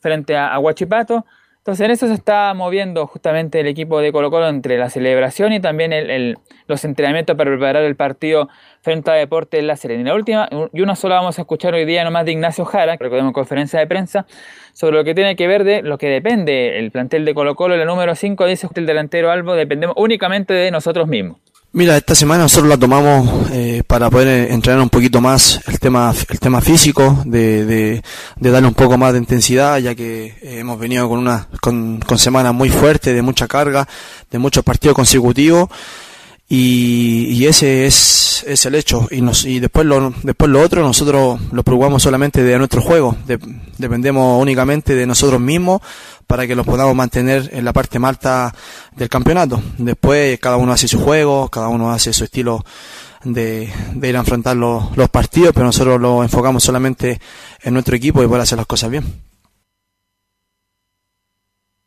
S4: frente a, a Huachipato entonces en eso se está moviendo justamente el equipo de Colo Colo entre la celebración y también el, los entrenamientos para preparar el partido frente a Deportes La Serena. Última, y una sola vamos a escuchar hoy día nomás de Ignacio Jara, que recordemos conferencia de prensa, sobre lo que tiene que ver de lo que depende el plantel de Colo Colo, la número 5 dice el delantero Albo, dependemos únicamente de nosotros mismos.
S20: Mira, esta semana nosotros la tomamos eh, para poder entrenar un poquito más el tema, el tema físico, de, de, darle un poco más de intensidad, ya que eh, hemos venido con una con, con semanas muy fuertes, de mucha carga, de muchos partidos consecutivos, y, y ese es, el hecho. Y, nos, y después, lo, después lo otro, nosotros lo preocupamos solamente de nuestro juego, dependemos únicamente de nosotros mismos para que los podamos mantener en la parte malta del campeonato. Después cada uno hace su juego, cada uno hace su estilo de, ir a enfrentar los, los partidos, pero nosotros lo enfocamos solamente en nuestro equipo y poder hacer las cosas bien.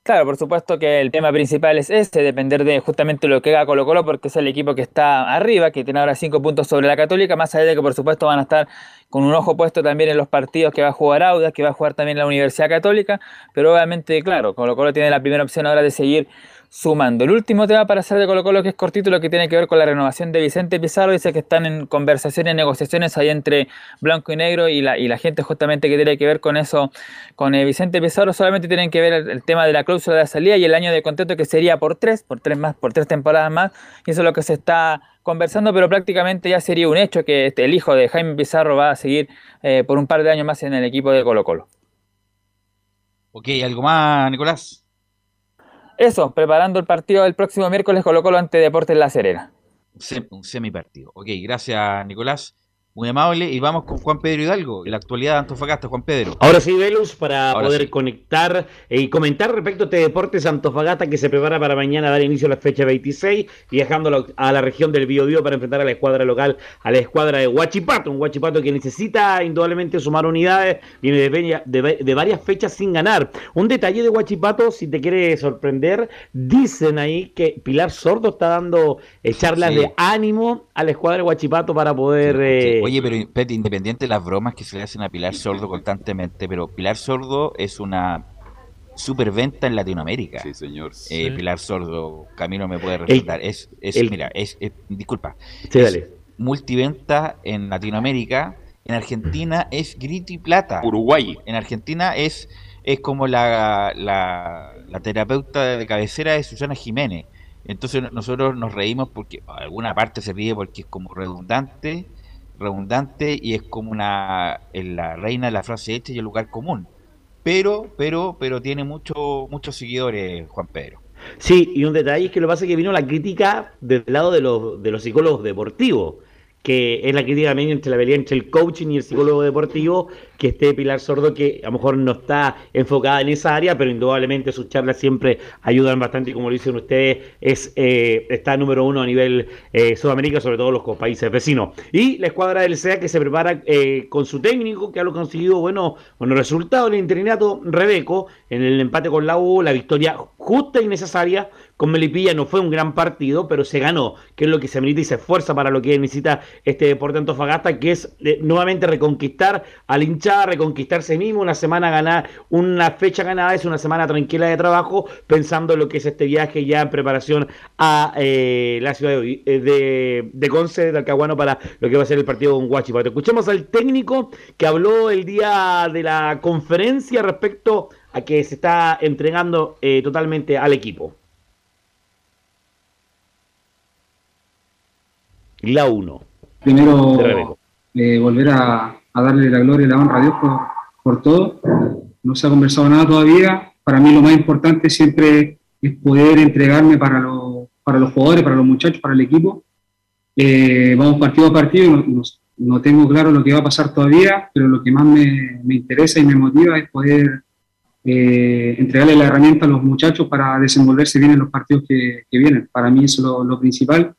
S4: Claro, por supuesto que el tema principal es este, depender de justamente lo que haga Colo Colo, porque es el equipo que está arriba, que tiene ahora cinco puntos sobre la Católica, más allá de que por supuesto van a estar con un ojo puesto también en los partidos que va a jugar Audas, que va a jugar también la Universidad Católica, pero obviamente, claro, Colo Colo tiene la primera opción ahora de seguir sumando. El último tema para hacer de Colo Colo que es cortito, lo que tiene que ver con la renovación de Vicente Pizarro, dice que están en conversaciones, negociaciones ahí entre Blanco y Negro y la, y la gente justamente que tiene que ver con eso, con eh, Vicente Pizarro, solamente tienen que ver el, tema de la cláusula de salida y el año de contrato que sería por tres, por tres más, por tres temporadas más, y eso es lo que se está conversando, pero prácticamente ya sería un hecho que este, el hijo de Jaime Pizarro va a seguir eh, por un par de años más en el equipo de Colo Colo.
S8: Ok, ¿algo más, Nicolás?
S4: Eso, preparando el partido del próximo miércoles Colo Colo ante Deportes La Serena.
S8: Semi partido. Ok, gracias Nicolás. Muy amable. Y vamos con Juan Pedro Hidalgo, la actualidad de Antofagasta. Juan Pedro.
S10: Ahora sí, Velus, para poder conectar eh, y comentar respecto a este Deportes Antofagasta que se prepara para mañana dar inicio a la fecha 26, viajando a la región del Biobío para enfrentar a la escuadra local, a la escuadra de Huachipato. Un Huachipato que necesita indudablemente sumar unidades, viene de, de, varias fechas sin ganar. Un detalle de Huachipato, si te quiere sorprender, dicen ahí que Pilar Sordo está dando eh, charlas de ánimo a la escuadra de Huachipato para poder... Eh,
S8: Oye, pero independiente de las bromas que se le hacen a Pilar Sordo constantemente, pero Pilar Sordo es una superventa en Latinoamérica.
S2: Sí, señor.
S8: Eh, Pilar Sordo, Camilo me puede respaldar. es, es mira, es, disculpa.
S10: Sí, dale.
S8: Multiventa en Latinoamérica. En Argentina es grito y plata.
S2: Uruguay.
S8: En Argentina es, es como la, la, la terapeuta de cabecera de Susana Jiménez. Entonces nosotros nos reímos porque alguna parte se ríe porque es como redundante redundante y es como una la reina de la frase hecha y el lugar común. Pero, pero, pero tiene mucho, muchos seguidores, Juan Pedro.
S10: Sí, y un detalle es que lo que pasa es que vino la crítica del lado de los, de los psicólogos deportivos que es la crítica medio entre la pelea entre el coaching y el psicólogo deportivo, que esté Pilar Sordo, que a lo mejor no está enfocada en esa área, pero indudablemente sus charlas siempre ayudan bastante y como lo dicen ustedes, es eh, está número uno a nivel eh, Sudamérica, sobre todo los países vecinos. Y la escuadra del SEA que se prepara eh, con su técnico, que ha conseguido bueno, buenos resultados, el interinato Rebeco, en el empate con la U, la victoria justa y necesaria. Con Melipilla no fue un gran partido, pero se ganó, que es lo que se merita y se esfuerza para lo que necesita este deporte Antofagasta, que es eh, nuevamente reconquistar al hinchada, reconquistarse mismo, una semana ganada, una fecha ganada es una semana tranquila de trabajo, pensando en lo que es este viaje ya en preparación a eh, la ciudad de, eh, de, de, Conce, de Alcahuano, para lo que va a ser el partido con Guachipato. Escuchemos al técnico que habló el día de la conferencia respecto a que se está entregando eh, totalmente al equipo. La 1.
S21: Primero, eh, volver a, darle la gloria y la honra a Dios por, todo. No se ha conversado nada todavía. Para mí lo más importante siempre es poder entregarme para, para los jugadores, para los muchachos, para el equipo. Eh, vamos partido a partido y no, tengo claro lo que va a pasar todavía, pero lo que más me, me interesa y me motiva es poder eh, entregarle la herramienta a los muchachos para desenvolverse bien en los partidos que, vienen. Para mí eso es lo, principal.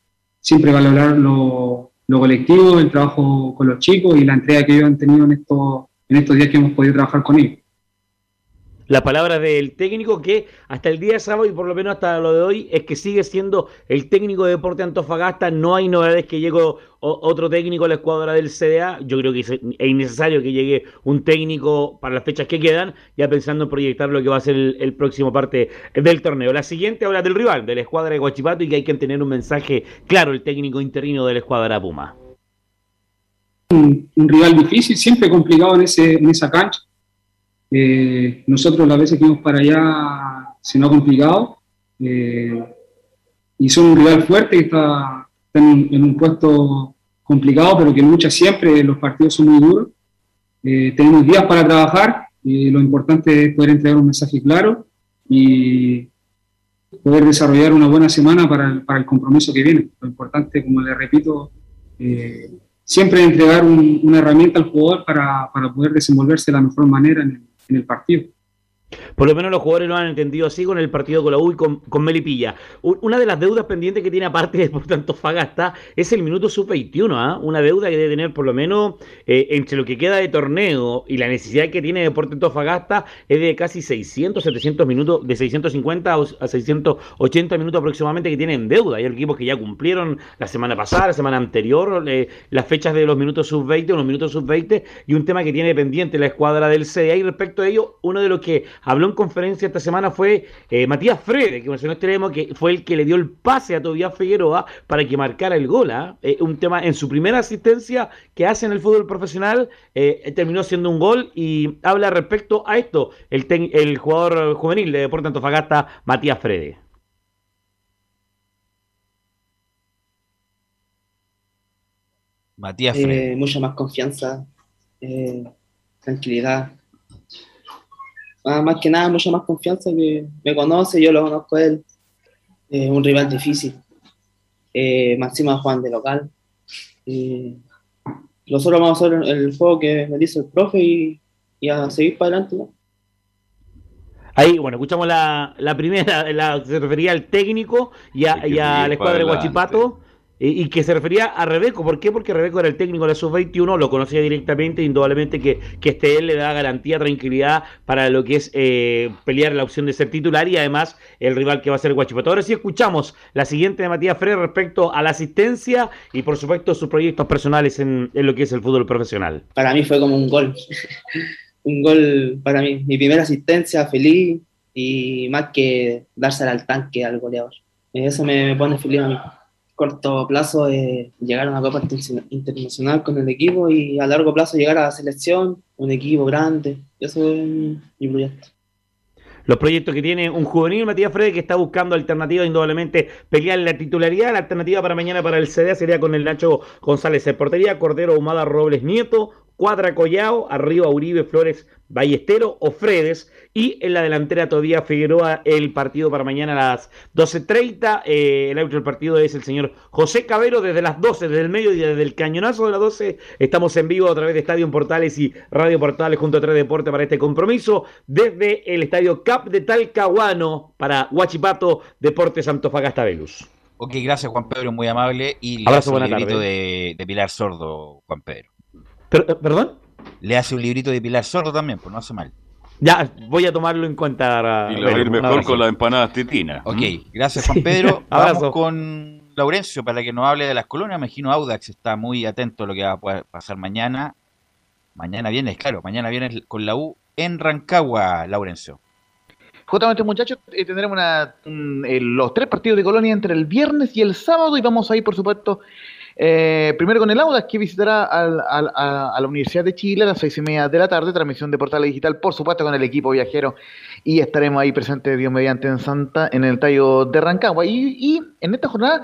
S21: Siempre valorar lo, colectivo, el trabajo con los chicos y la entrega que ellos han tenido en estos, en estos días que hemos podido trabajar con ellos
S10: la palabra del técnico que hasta el día de sábado y por lo menos hasta lo de hoy es que sigue siendo el técnico de Deporte Antofagasta. No hay novedades que llegue otro técnico a la escuadra del CDA. Yo creo que es innecesario que llegue un técnico para las fechas que quedan, ya pensando en proyectar lo que va a ser el, próximo parte del torneo. La siguiente habla del rival, de la escuadra de Guachipato y que hay que tener un mensaje claro, el técnico interino de la escuadra Puma.
S21: Un, rival difícil, siempre complicado en, ese, en esa cancha eh, nosotros las veces que íbamos para allá se nos ha complicado eh, y son un rival fuerte que está, en, un puesto complicado, pero que lucha siempre, los partidos son muy duros. Eh, tenemos días para trabajar y lo importante es poder entregar un mensaje claro y poder desarrollar una buena semana para el, para el compromiso que viene. Lo importante, como le repito, siempre entregar una herramienta al jugador para, para, poder desenvolverse de la mejor manera en el, en el partido.
S10: Por lo menos los jugadores lo han entendido así con el partido con la U y con, Melipilla. Una de las deudas pendientes que tiene aparte de por tanto Fagasta es el minuto sub-21, ¿ah? una deuda que debe tener por lo menos eh, entre lo que queda de torneo y la necesidad que tiene de por tanto Fagasta es de casi 600, 700 minutos, de 650 a 680 minutos aproximadamente que tienen deuda. Hay equipos que ya cumplieron la semana pasada, la semana anterior, eh, las fechas de los minutos sub-20 o los minutos sub-20 y un tema que tiene pendiente la escuadra del CDA y respecto a ello, uno de los que habló en conferencia esta semana fue eh, Matías Frede, que mencionó extremo, que fue el que le dio el pase a Tobias Figueroa para que marcara el gol. ¿ah? Eh, un tema en su primera asistencia que hace en el fútbol profesional, eh, terminó siendo un gol y habla respecto a esto el, el jugador juvenil de Deportes Antofagasta, Matías Frede.
S22: Matías Frede. mucha más confianza, tranquilidad más que nada, mucha más confianza que me conoce, yo lo conozco a él. Es un rival difícil. Eh, máxima Juan de local. nosotros vamos a hacer el juego que me dice el profe y, a seguir para adelante.
S10: Ahí, bueno, escuchamos la, primera, la, se refería al técnico y a, y a la escuadra de Guachipato. Y, que se refería a Rebeco, ¿por qué? Porque Rebeco era el técnico de la sub-21, lo conocía directamente, indudablemente que, que este él le da garantía, tranquilidad para lo que es eh, pelear la opción de ser titular y además el rival que va a ser Guachipato. Ahora sí escuchamos la siguiente de Matías Frey respecto a la asistencia y por supuesto sus proyectos personales en, en lo que es el fútbol profesional.
S22: Para mí fue como un gol, un gol para mí, mi primera asistencia, feliz y más que dársela al tanque al goleador. Eso me pone feliz a mí corto plazo llegar a una Copa Internacional con el equipo y a largo plazo llegar a la selección, un equipo grande. Eso es mi proyecto.
S10: Los proyectos que tiene un juvenil Matías Frede que está buscando alternativas, indudablemente pelear la titularidad. La alternativa para mañana para el CDA sería con el Nacho González en portería, Cordero Humada Robles Nieto, Cuadra Collao, arriba Uribe Flores Ballestero o Fredes. Y en la delantera todavía Figueroa el partido para mañana a las 12.30. Eh, el árbitro del partido es el señor José Cabero desde las 12, desde el medio y desde el cañonazo de las 12. Estamos en vivo a través de Estadio Portales y Radio Portales junto a Tres Deportes para este compromiso. Desde el Estadio Cap de Talcahuano para Huachipato Deportes Antofagasta Velus.
S8: Ok, gracias Juan Pedro, muy amable. Y le Abrazo, un librito de, de Pilar Sordo, Juan Pedro.
S10: Eh, ¿Perdón?
S8: Le hace un librito de Pilar Sordo también, pues no hace mal.
S10: Ya, voy a tomarlo en cuenta.
S2: Y le va a ir mejor con las empanadas titinas.
S8: Ok, gracias Juan Pedro. Vamos con Laurencio para que nos hable de las colonias. Me imagino Audax está muy atento a lo que va a pasar mañana. Mañana viene, claro, mañana viene con la U en Rancagua, Laurencio.
S3: Justamente, muchachos, eh, tendremos una, eh, los tres partidos de Colonia entre el viernes y el sábado y vamos a ir, por supuesto, eh, primero con el Audax que visitará a, la Universidad de Chile a las seis y media de la tarde, transmisión de Portal Digital, por supuesto con el equipo viajero y estaremos ahí presentes Dios mediante en Santa en el tallo de Rancagua. Y, en esta jornada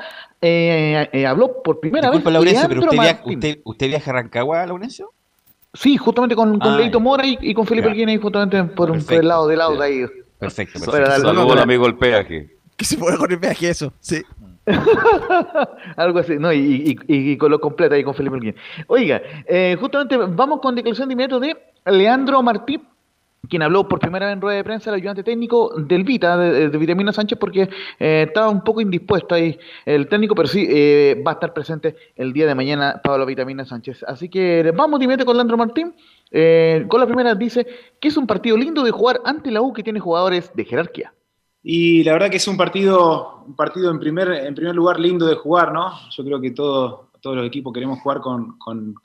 S3: habló por primera vez.
S8: Laurencio, pero usted, usted, viaja a Rancagua, Laurencio?
S3: Sí, justamente con, con ah, Leito Mora y, con Felipe Alguien ahí justamente por, un, el lado del lado ahí.
S8: Perfecto, perfecto.
S2: Saludos al amigo el peaje.
S7: ¿Qué se puede con el peaje eso? Sí.
S3: Algo así, no, y, y, con lo completo ahí con Felipe Alguien. Oiga, eh, justamente vamos con declaración de inmediato de Leandro Martí, quien habló por primera vez en rueda de prensa, el ayudante técnico del Vita, de, Vitamina Sánchez, porque eh, estaba un poco indispuesto ahí el técnico, pero sí eh, va a estar presente el día de mañana Pablo Vitamina Sánchez. Así que vamos de con Leandro Martín. Con la primera dice que es un partido lindo de jugar ante la U que tiene jugadores de jerarquía.
S23: Y la verdad que es un partido, un partido en primer, en primer lugar lindo de jugar, ¿no? Yo creo que todos los equipos queremos jugar con,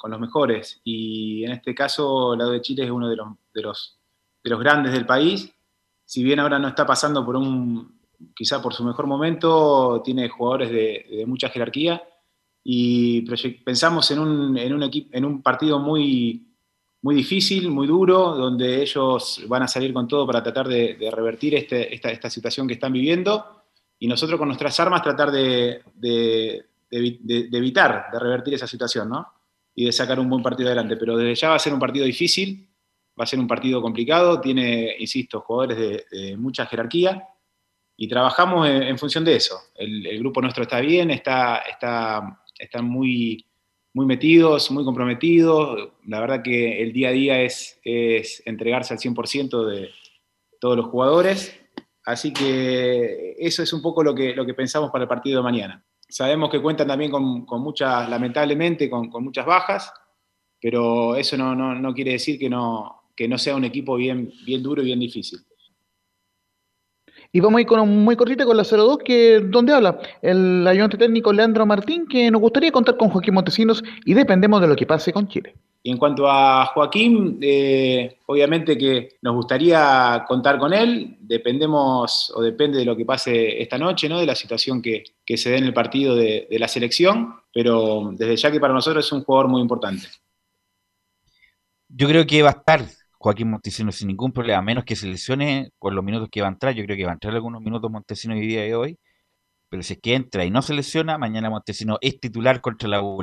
S23: los mejores. Y en este caso, la U de Chile es uno de los, de los, de los grandes del país. Si bien ahora no está pasando por un, quizá por su mejor momento, tiene jugadores de, mucha jerarquía. Y pensamos en un, en un, equipo, en un partido muy, muy difícil, muy duro, donde ellos van a salir con todo para tratar de, revertir este, esta, situación que están viviendo y nosotros con nuestras armas tratar de, evitar, de revertir esa situación, ¿no? Y de sacar un buen partido adelante. Pero desde ya va a ser un partido difícil, va a ser un partido complicado, tiene, insisto, jugadores de, mucha jerarquía y trabajamos en, función de eso. El, el, grupo nuestro está bien, está, está, está muy muy metidos, muy comprometidos. La verdad que el día a día es, es entregarse al 100% de todos los jugadores. Así que eso es un poco lo que, lo que pensamos para el partido de mañana. Sabemos que cuentan también con, con muchas, lamentablemente, con, con, muchas bajas, pero eso no, no, no quiere decir que no, que no sea un equipo bien, bien duro y bien difícil.
S3: Y vamos a ir con un muy cortita con la 02, que donde habla el ayudante técnico Leandro Martín, que nos gustaría contar con Joaquín Montesinos y dependemos de lo que pase con Chile.
S23: Y en cuanto a Joaquín, eh, obviamente que nos gustaría contar con él, dependemos o depende de lo que pase esta noche, ¿no? de la situación que, se dé en el partido de, de la selección, pero desde ya que para nosotros es un jugador muy importante.
S8: Yo creo que va a estar Joaquín Montesinos sin ningún problema, menos que se lesione con los minutos que va a entrar. Yo creo que va a entrar algunos minutos Montesinos el día de hoy, pero si es que entra y no se lesiona, mañana Montesinos es titular contra la U.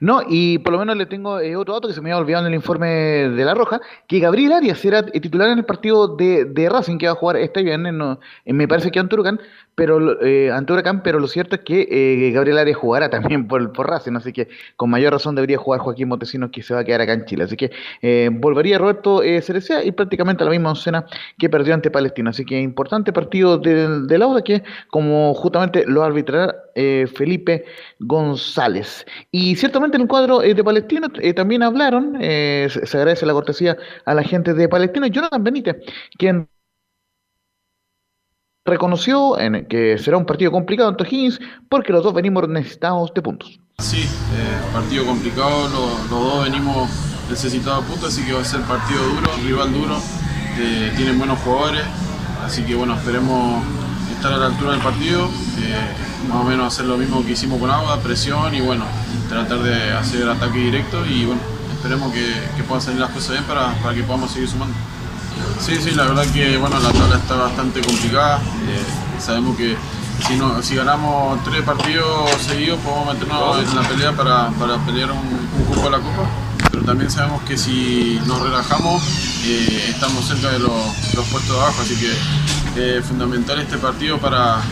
S3: No, y por lo menos le tengo eh, otro dato que se me había olvidado en el informe de La Roja, que Gabriel Arias será titular en el partido de, de Racing que va a jugar este viernes, no, me parece que Anturucan, pero eh, ante pero lo cierto es que eh, Gabriel Arias jugará también por, por Racing, así que con mayor razón debería jugar Joaquín Montesinos que se va a quedar acá en Chile. Así que eh, volvería Roberto eh, Cerecea y prácticamente a la misma escena que perdió ante Palestina. Así que importante partido del, del Auda que como justamente lo arbitrará eh, Felipe González. Y ciertamente en el cuadro de Palestina también hablaron, se, se, agradece la cortesía a la gente de Palestina, Jonathan Benítez, quien reconoció en que será un partido complicado ante Higgins porque los dos venimos necesitados de puntos.
S24: Sí, eh, partido complicado, los, dos venimos necesitados de puntos, así que va a ser partido duro, rival duro, eh, tienen buenos jugadores, así que bueno, esperemos estar a la altura del partido, eh, más o menos hacer lo mismo que hicimos con Agua, presión y bueno, tratar de hacer ataque directo y bueno, esperemos que, que puedan salir las cosas bien para, para que podamos seguir sumando. Sí, sí, la verdad que bueno, la tabla está bastante complicada. Eh, sabemos que si, ganamos tres partidos seguidos podemos meternos en la pelea para, pelear un, un, cupo a la Copa. Pero también sabemos que si nos relajamos eh, estamos cerca de los, puestos de abajo. Así que es fundamental este partido para,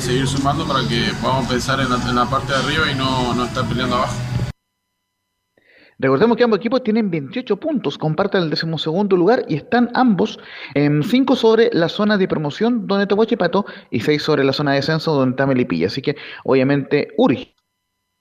S24: seguir sumando, para que podamos pensar en la, parte de arriba y no, no estar peleando abajo.
S3: Recordemos que ambos equipos tienen 28 puntos, comparten el decimosegundo lugar y están ambos en 5 sobre la zona de promoción donde está Pato y 6 sobre la zona de descenso donde está Melipilla. Así que obviamente urge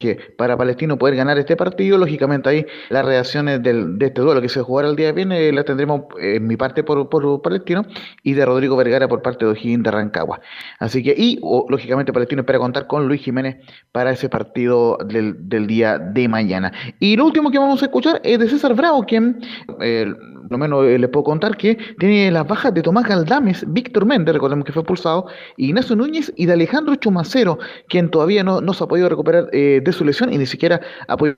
S3: que para Palestino poder ganar este partido, lógicamente ahí las reacciones del, de este duelo que se jugará el día de viene las tendremos en mi parte por, por, Palestino y de Rodrigo Vergara por parte de O'Higgins de Rancagua. Así que, y lógicamente Palestino espera contar con Luis Jiménez para ese partido del, del, día de mañana. Y lo último que vamos a escuchar es de César Bravo, quien... Eh, lo menos eh, les puedo contar que tiene las bajas de Tomás Galdames, Víctor Méndez, recordemos que fue expulsado, Ignacio Núñez y de Alejandro Chumacero, quien todavía no, no se ha podido recuperar eh, de su lesión y ni siquiera ha podido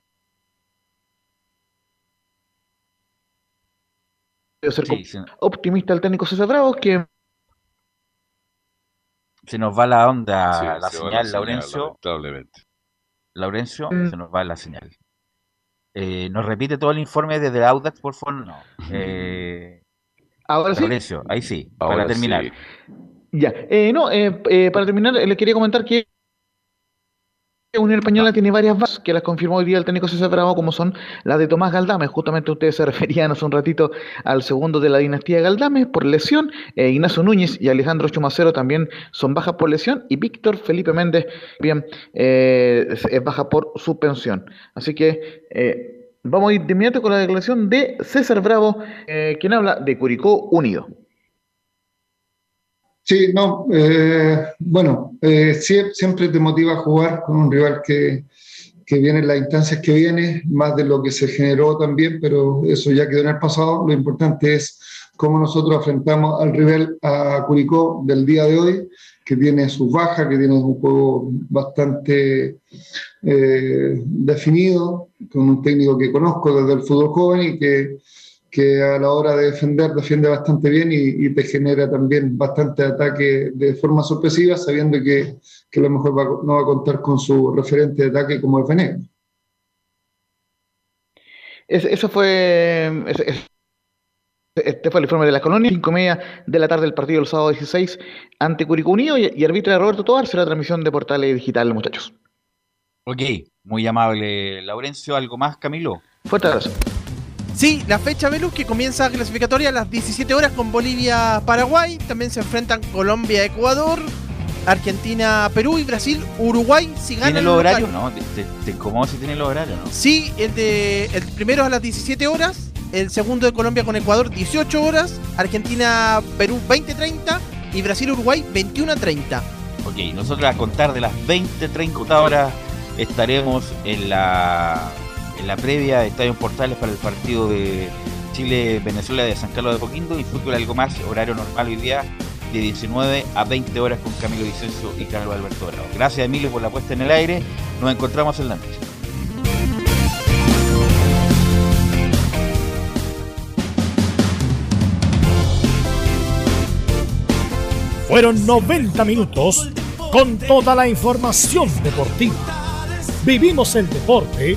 S3: ser optimista el técnico César Bravo, que
S8: se nos va la onda, la señal, Laurencio. Laurencio, mm. se nos va la señal. Eh, ¿Nos repite todo el informe desde Audax, por favor? No. Eh,
S3: Ahora sí.
S8: ahí sí, para terminar.
S3: Ya, eh, no, eh, para terminar, le quería comentar que Unión Española tiene varias bases que las confirmó hoy día el técnico César Bravo, como son las de Tomás Galdame. Justamente ustedes se referían hace un ratito al segundo de la dinastía Galdame por lesión. Eh, Ignacio Núñez y Alejandro Chumacero también son bajas por lesión. Y Víctor Felipe Méndez, bien, eh, es baja por suspensión. Así que eh, vamos a ir de inmediato con la declaración de César Bravo, quien habla de Curicó Unido.
S25: Sí, no, eh, bueno, eh, siempre te motiva a jugar con un rival que, que viene en las instancias que viene, más de lo que se generó también, pero eso ya quedó en el pasado. Lo importante es cómo nosotros afrontamos al rival a Curicó del día de hoy, que tiene sus bajas, que tiene un juego bastante eh, definido, con un técnico que conozco desde el fútbol joven y que que a la hora de defender defiende bastante bien y, te genera también bastante ataque de forma sorpresiva, sabiendo que, que a lo mejor no va a contar con su referente de ataque como el Fené.
S3: eso fue... este fue el informe de la colonia, 5 media de la tarde del partido del sábado 16 ante Curicó Unido y, y arbitra Roberto Tobar será la transmisión de Portales Digital, muchachos.
S8: Ok, muy amable Laurencio. ¿Algo más, Camilo?
S3: Fuerte abrazo.
S7: Sí, la fecha Velus que comienza clasificatoria a las 17 horas con Bolivia-Paraguay. También se enfrentan Colombia-Ecuador, Argentina-Perú y Brasil-Uruguay.
S8: Si ¿Tiene los horarios? No, te, incomoda si tiene los horarios, ¿no?
S7: Sí, el, de, el primero es a las 17 horas, el segundo de Colombia con Ecuador 18 horas, Argentina-Perú 20-30 y Brasil-Uruguay 21-30.
S8: Ok, nosotros a contar de las 20-30 horas estaremos en la en la previa Estadio Portales para el partido de Chile-Venezuela de San Carlos de Poquindo y fútbol algo más, horario normal hoy día de 19 a 20 horas con Camilo Vicencio y Carlos Alberto Bravo. Gracias Emilio por la puesta en el aire, nos encontramos en la noche.
S1: Fueron 90 minutos con toda la información deportiva. Vivimos el deporte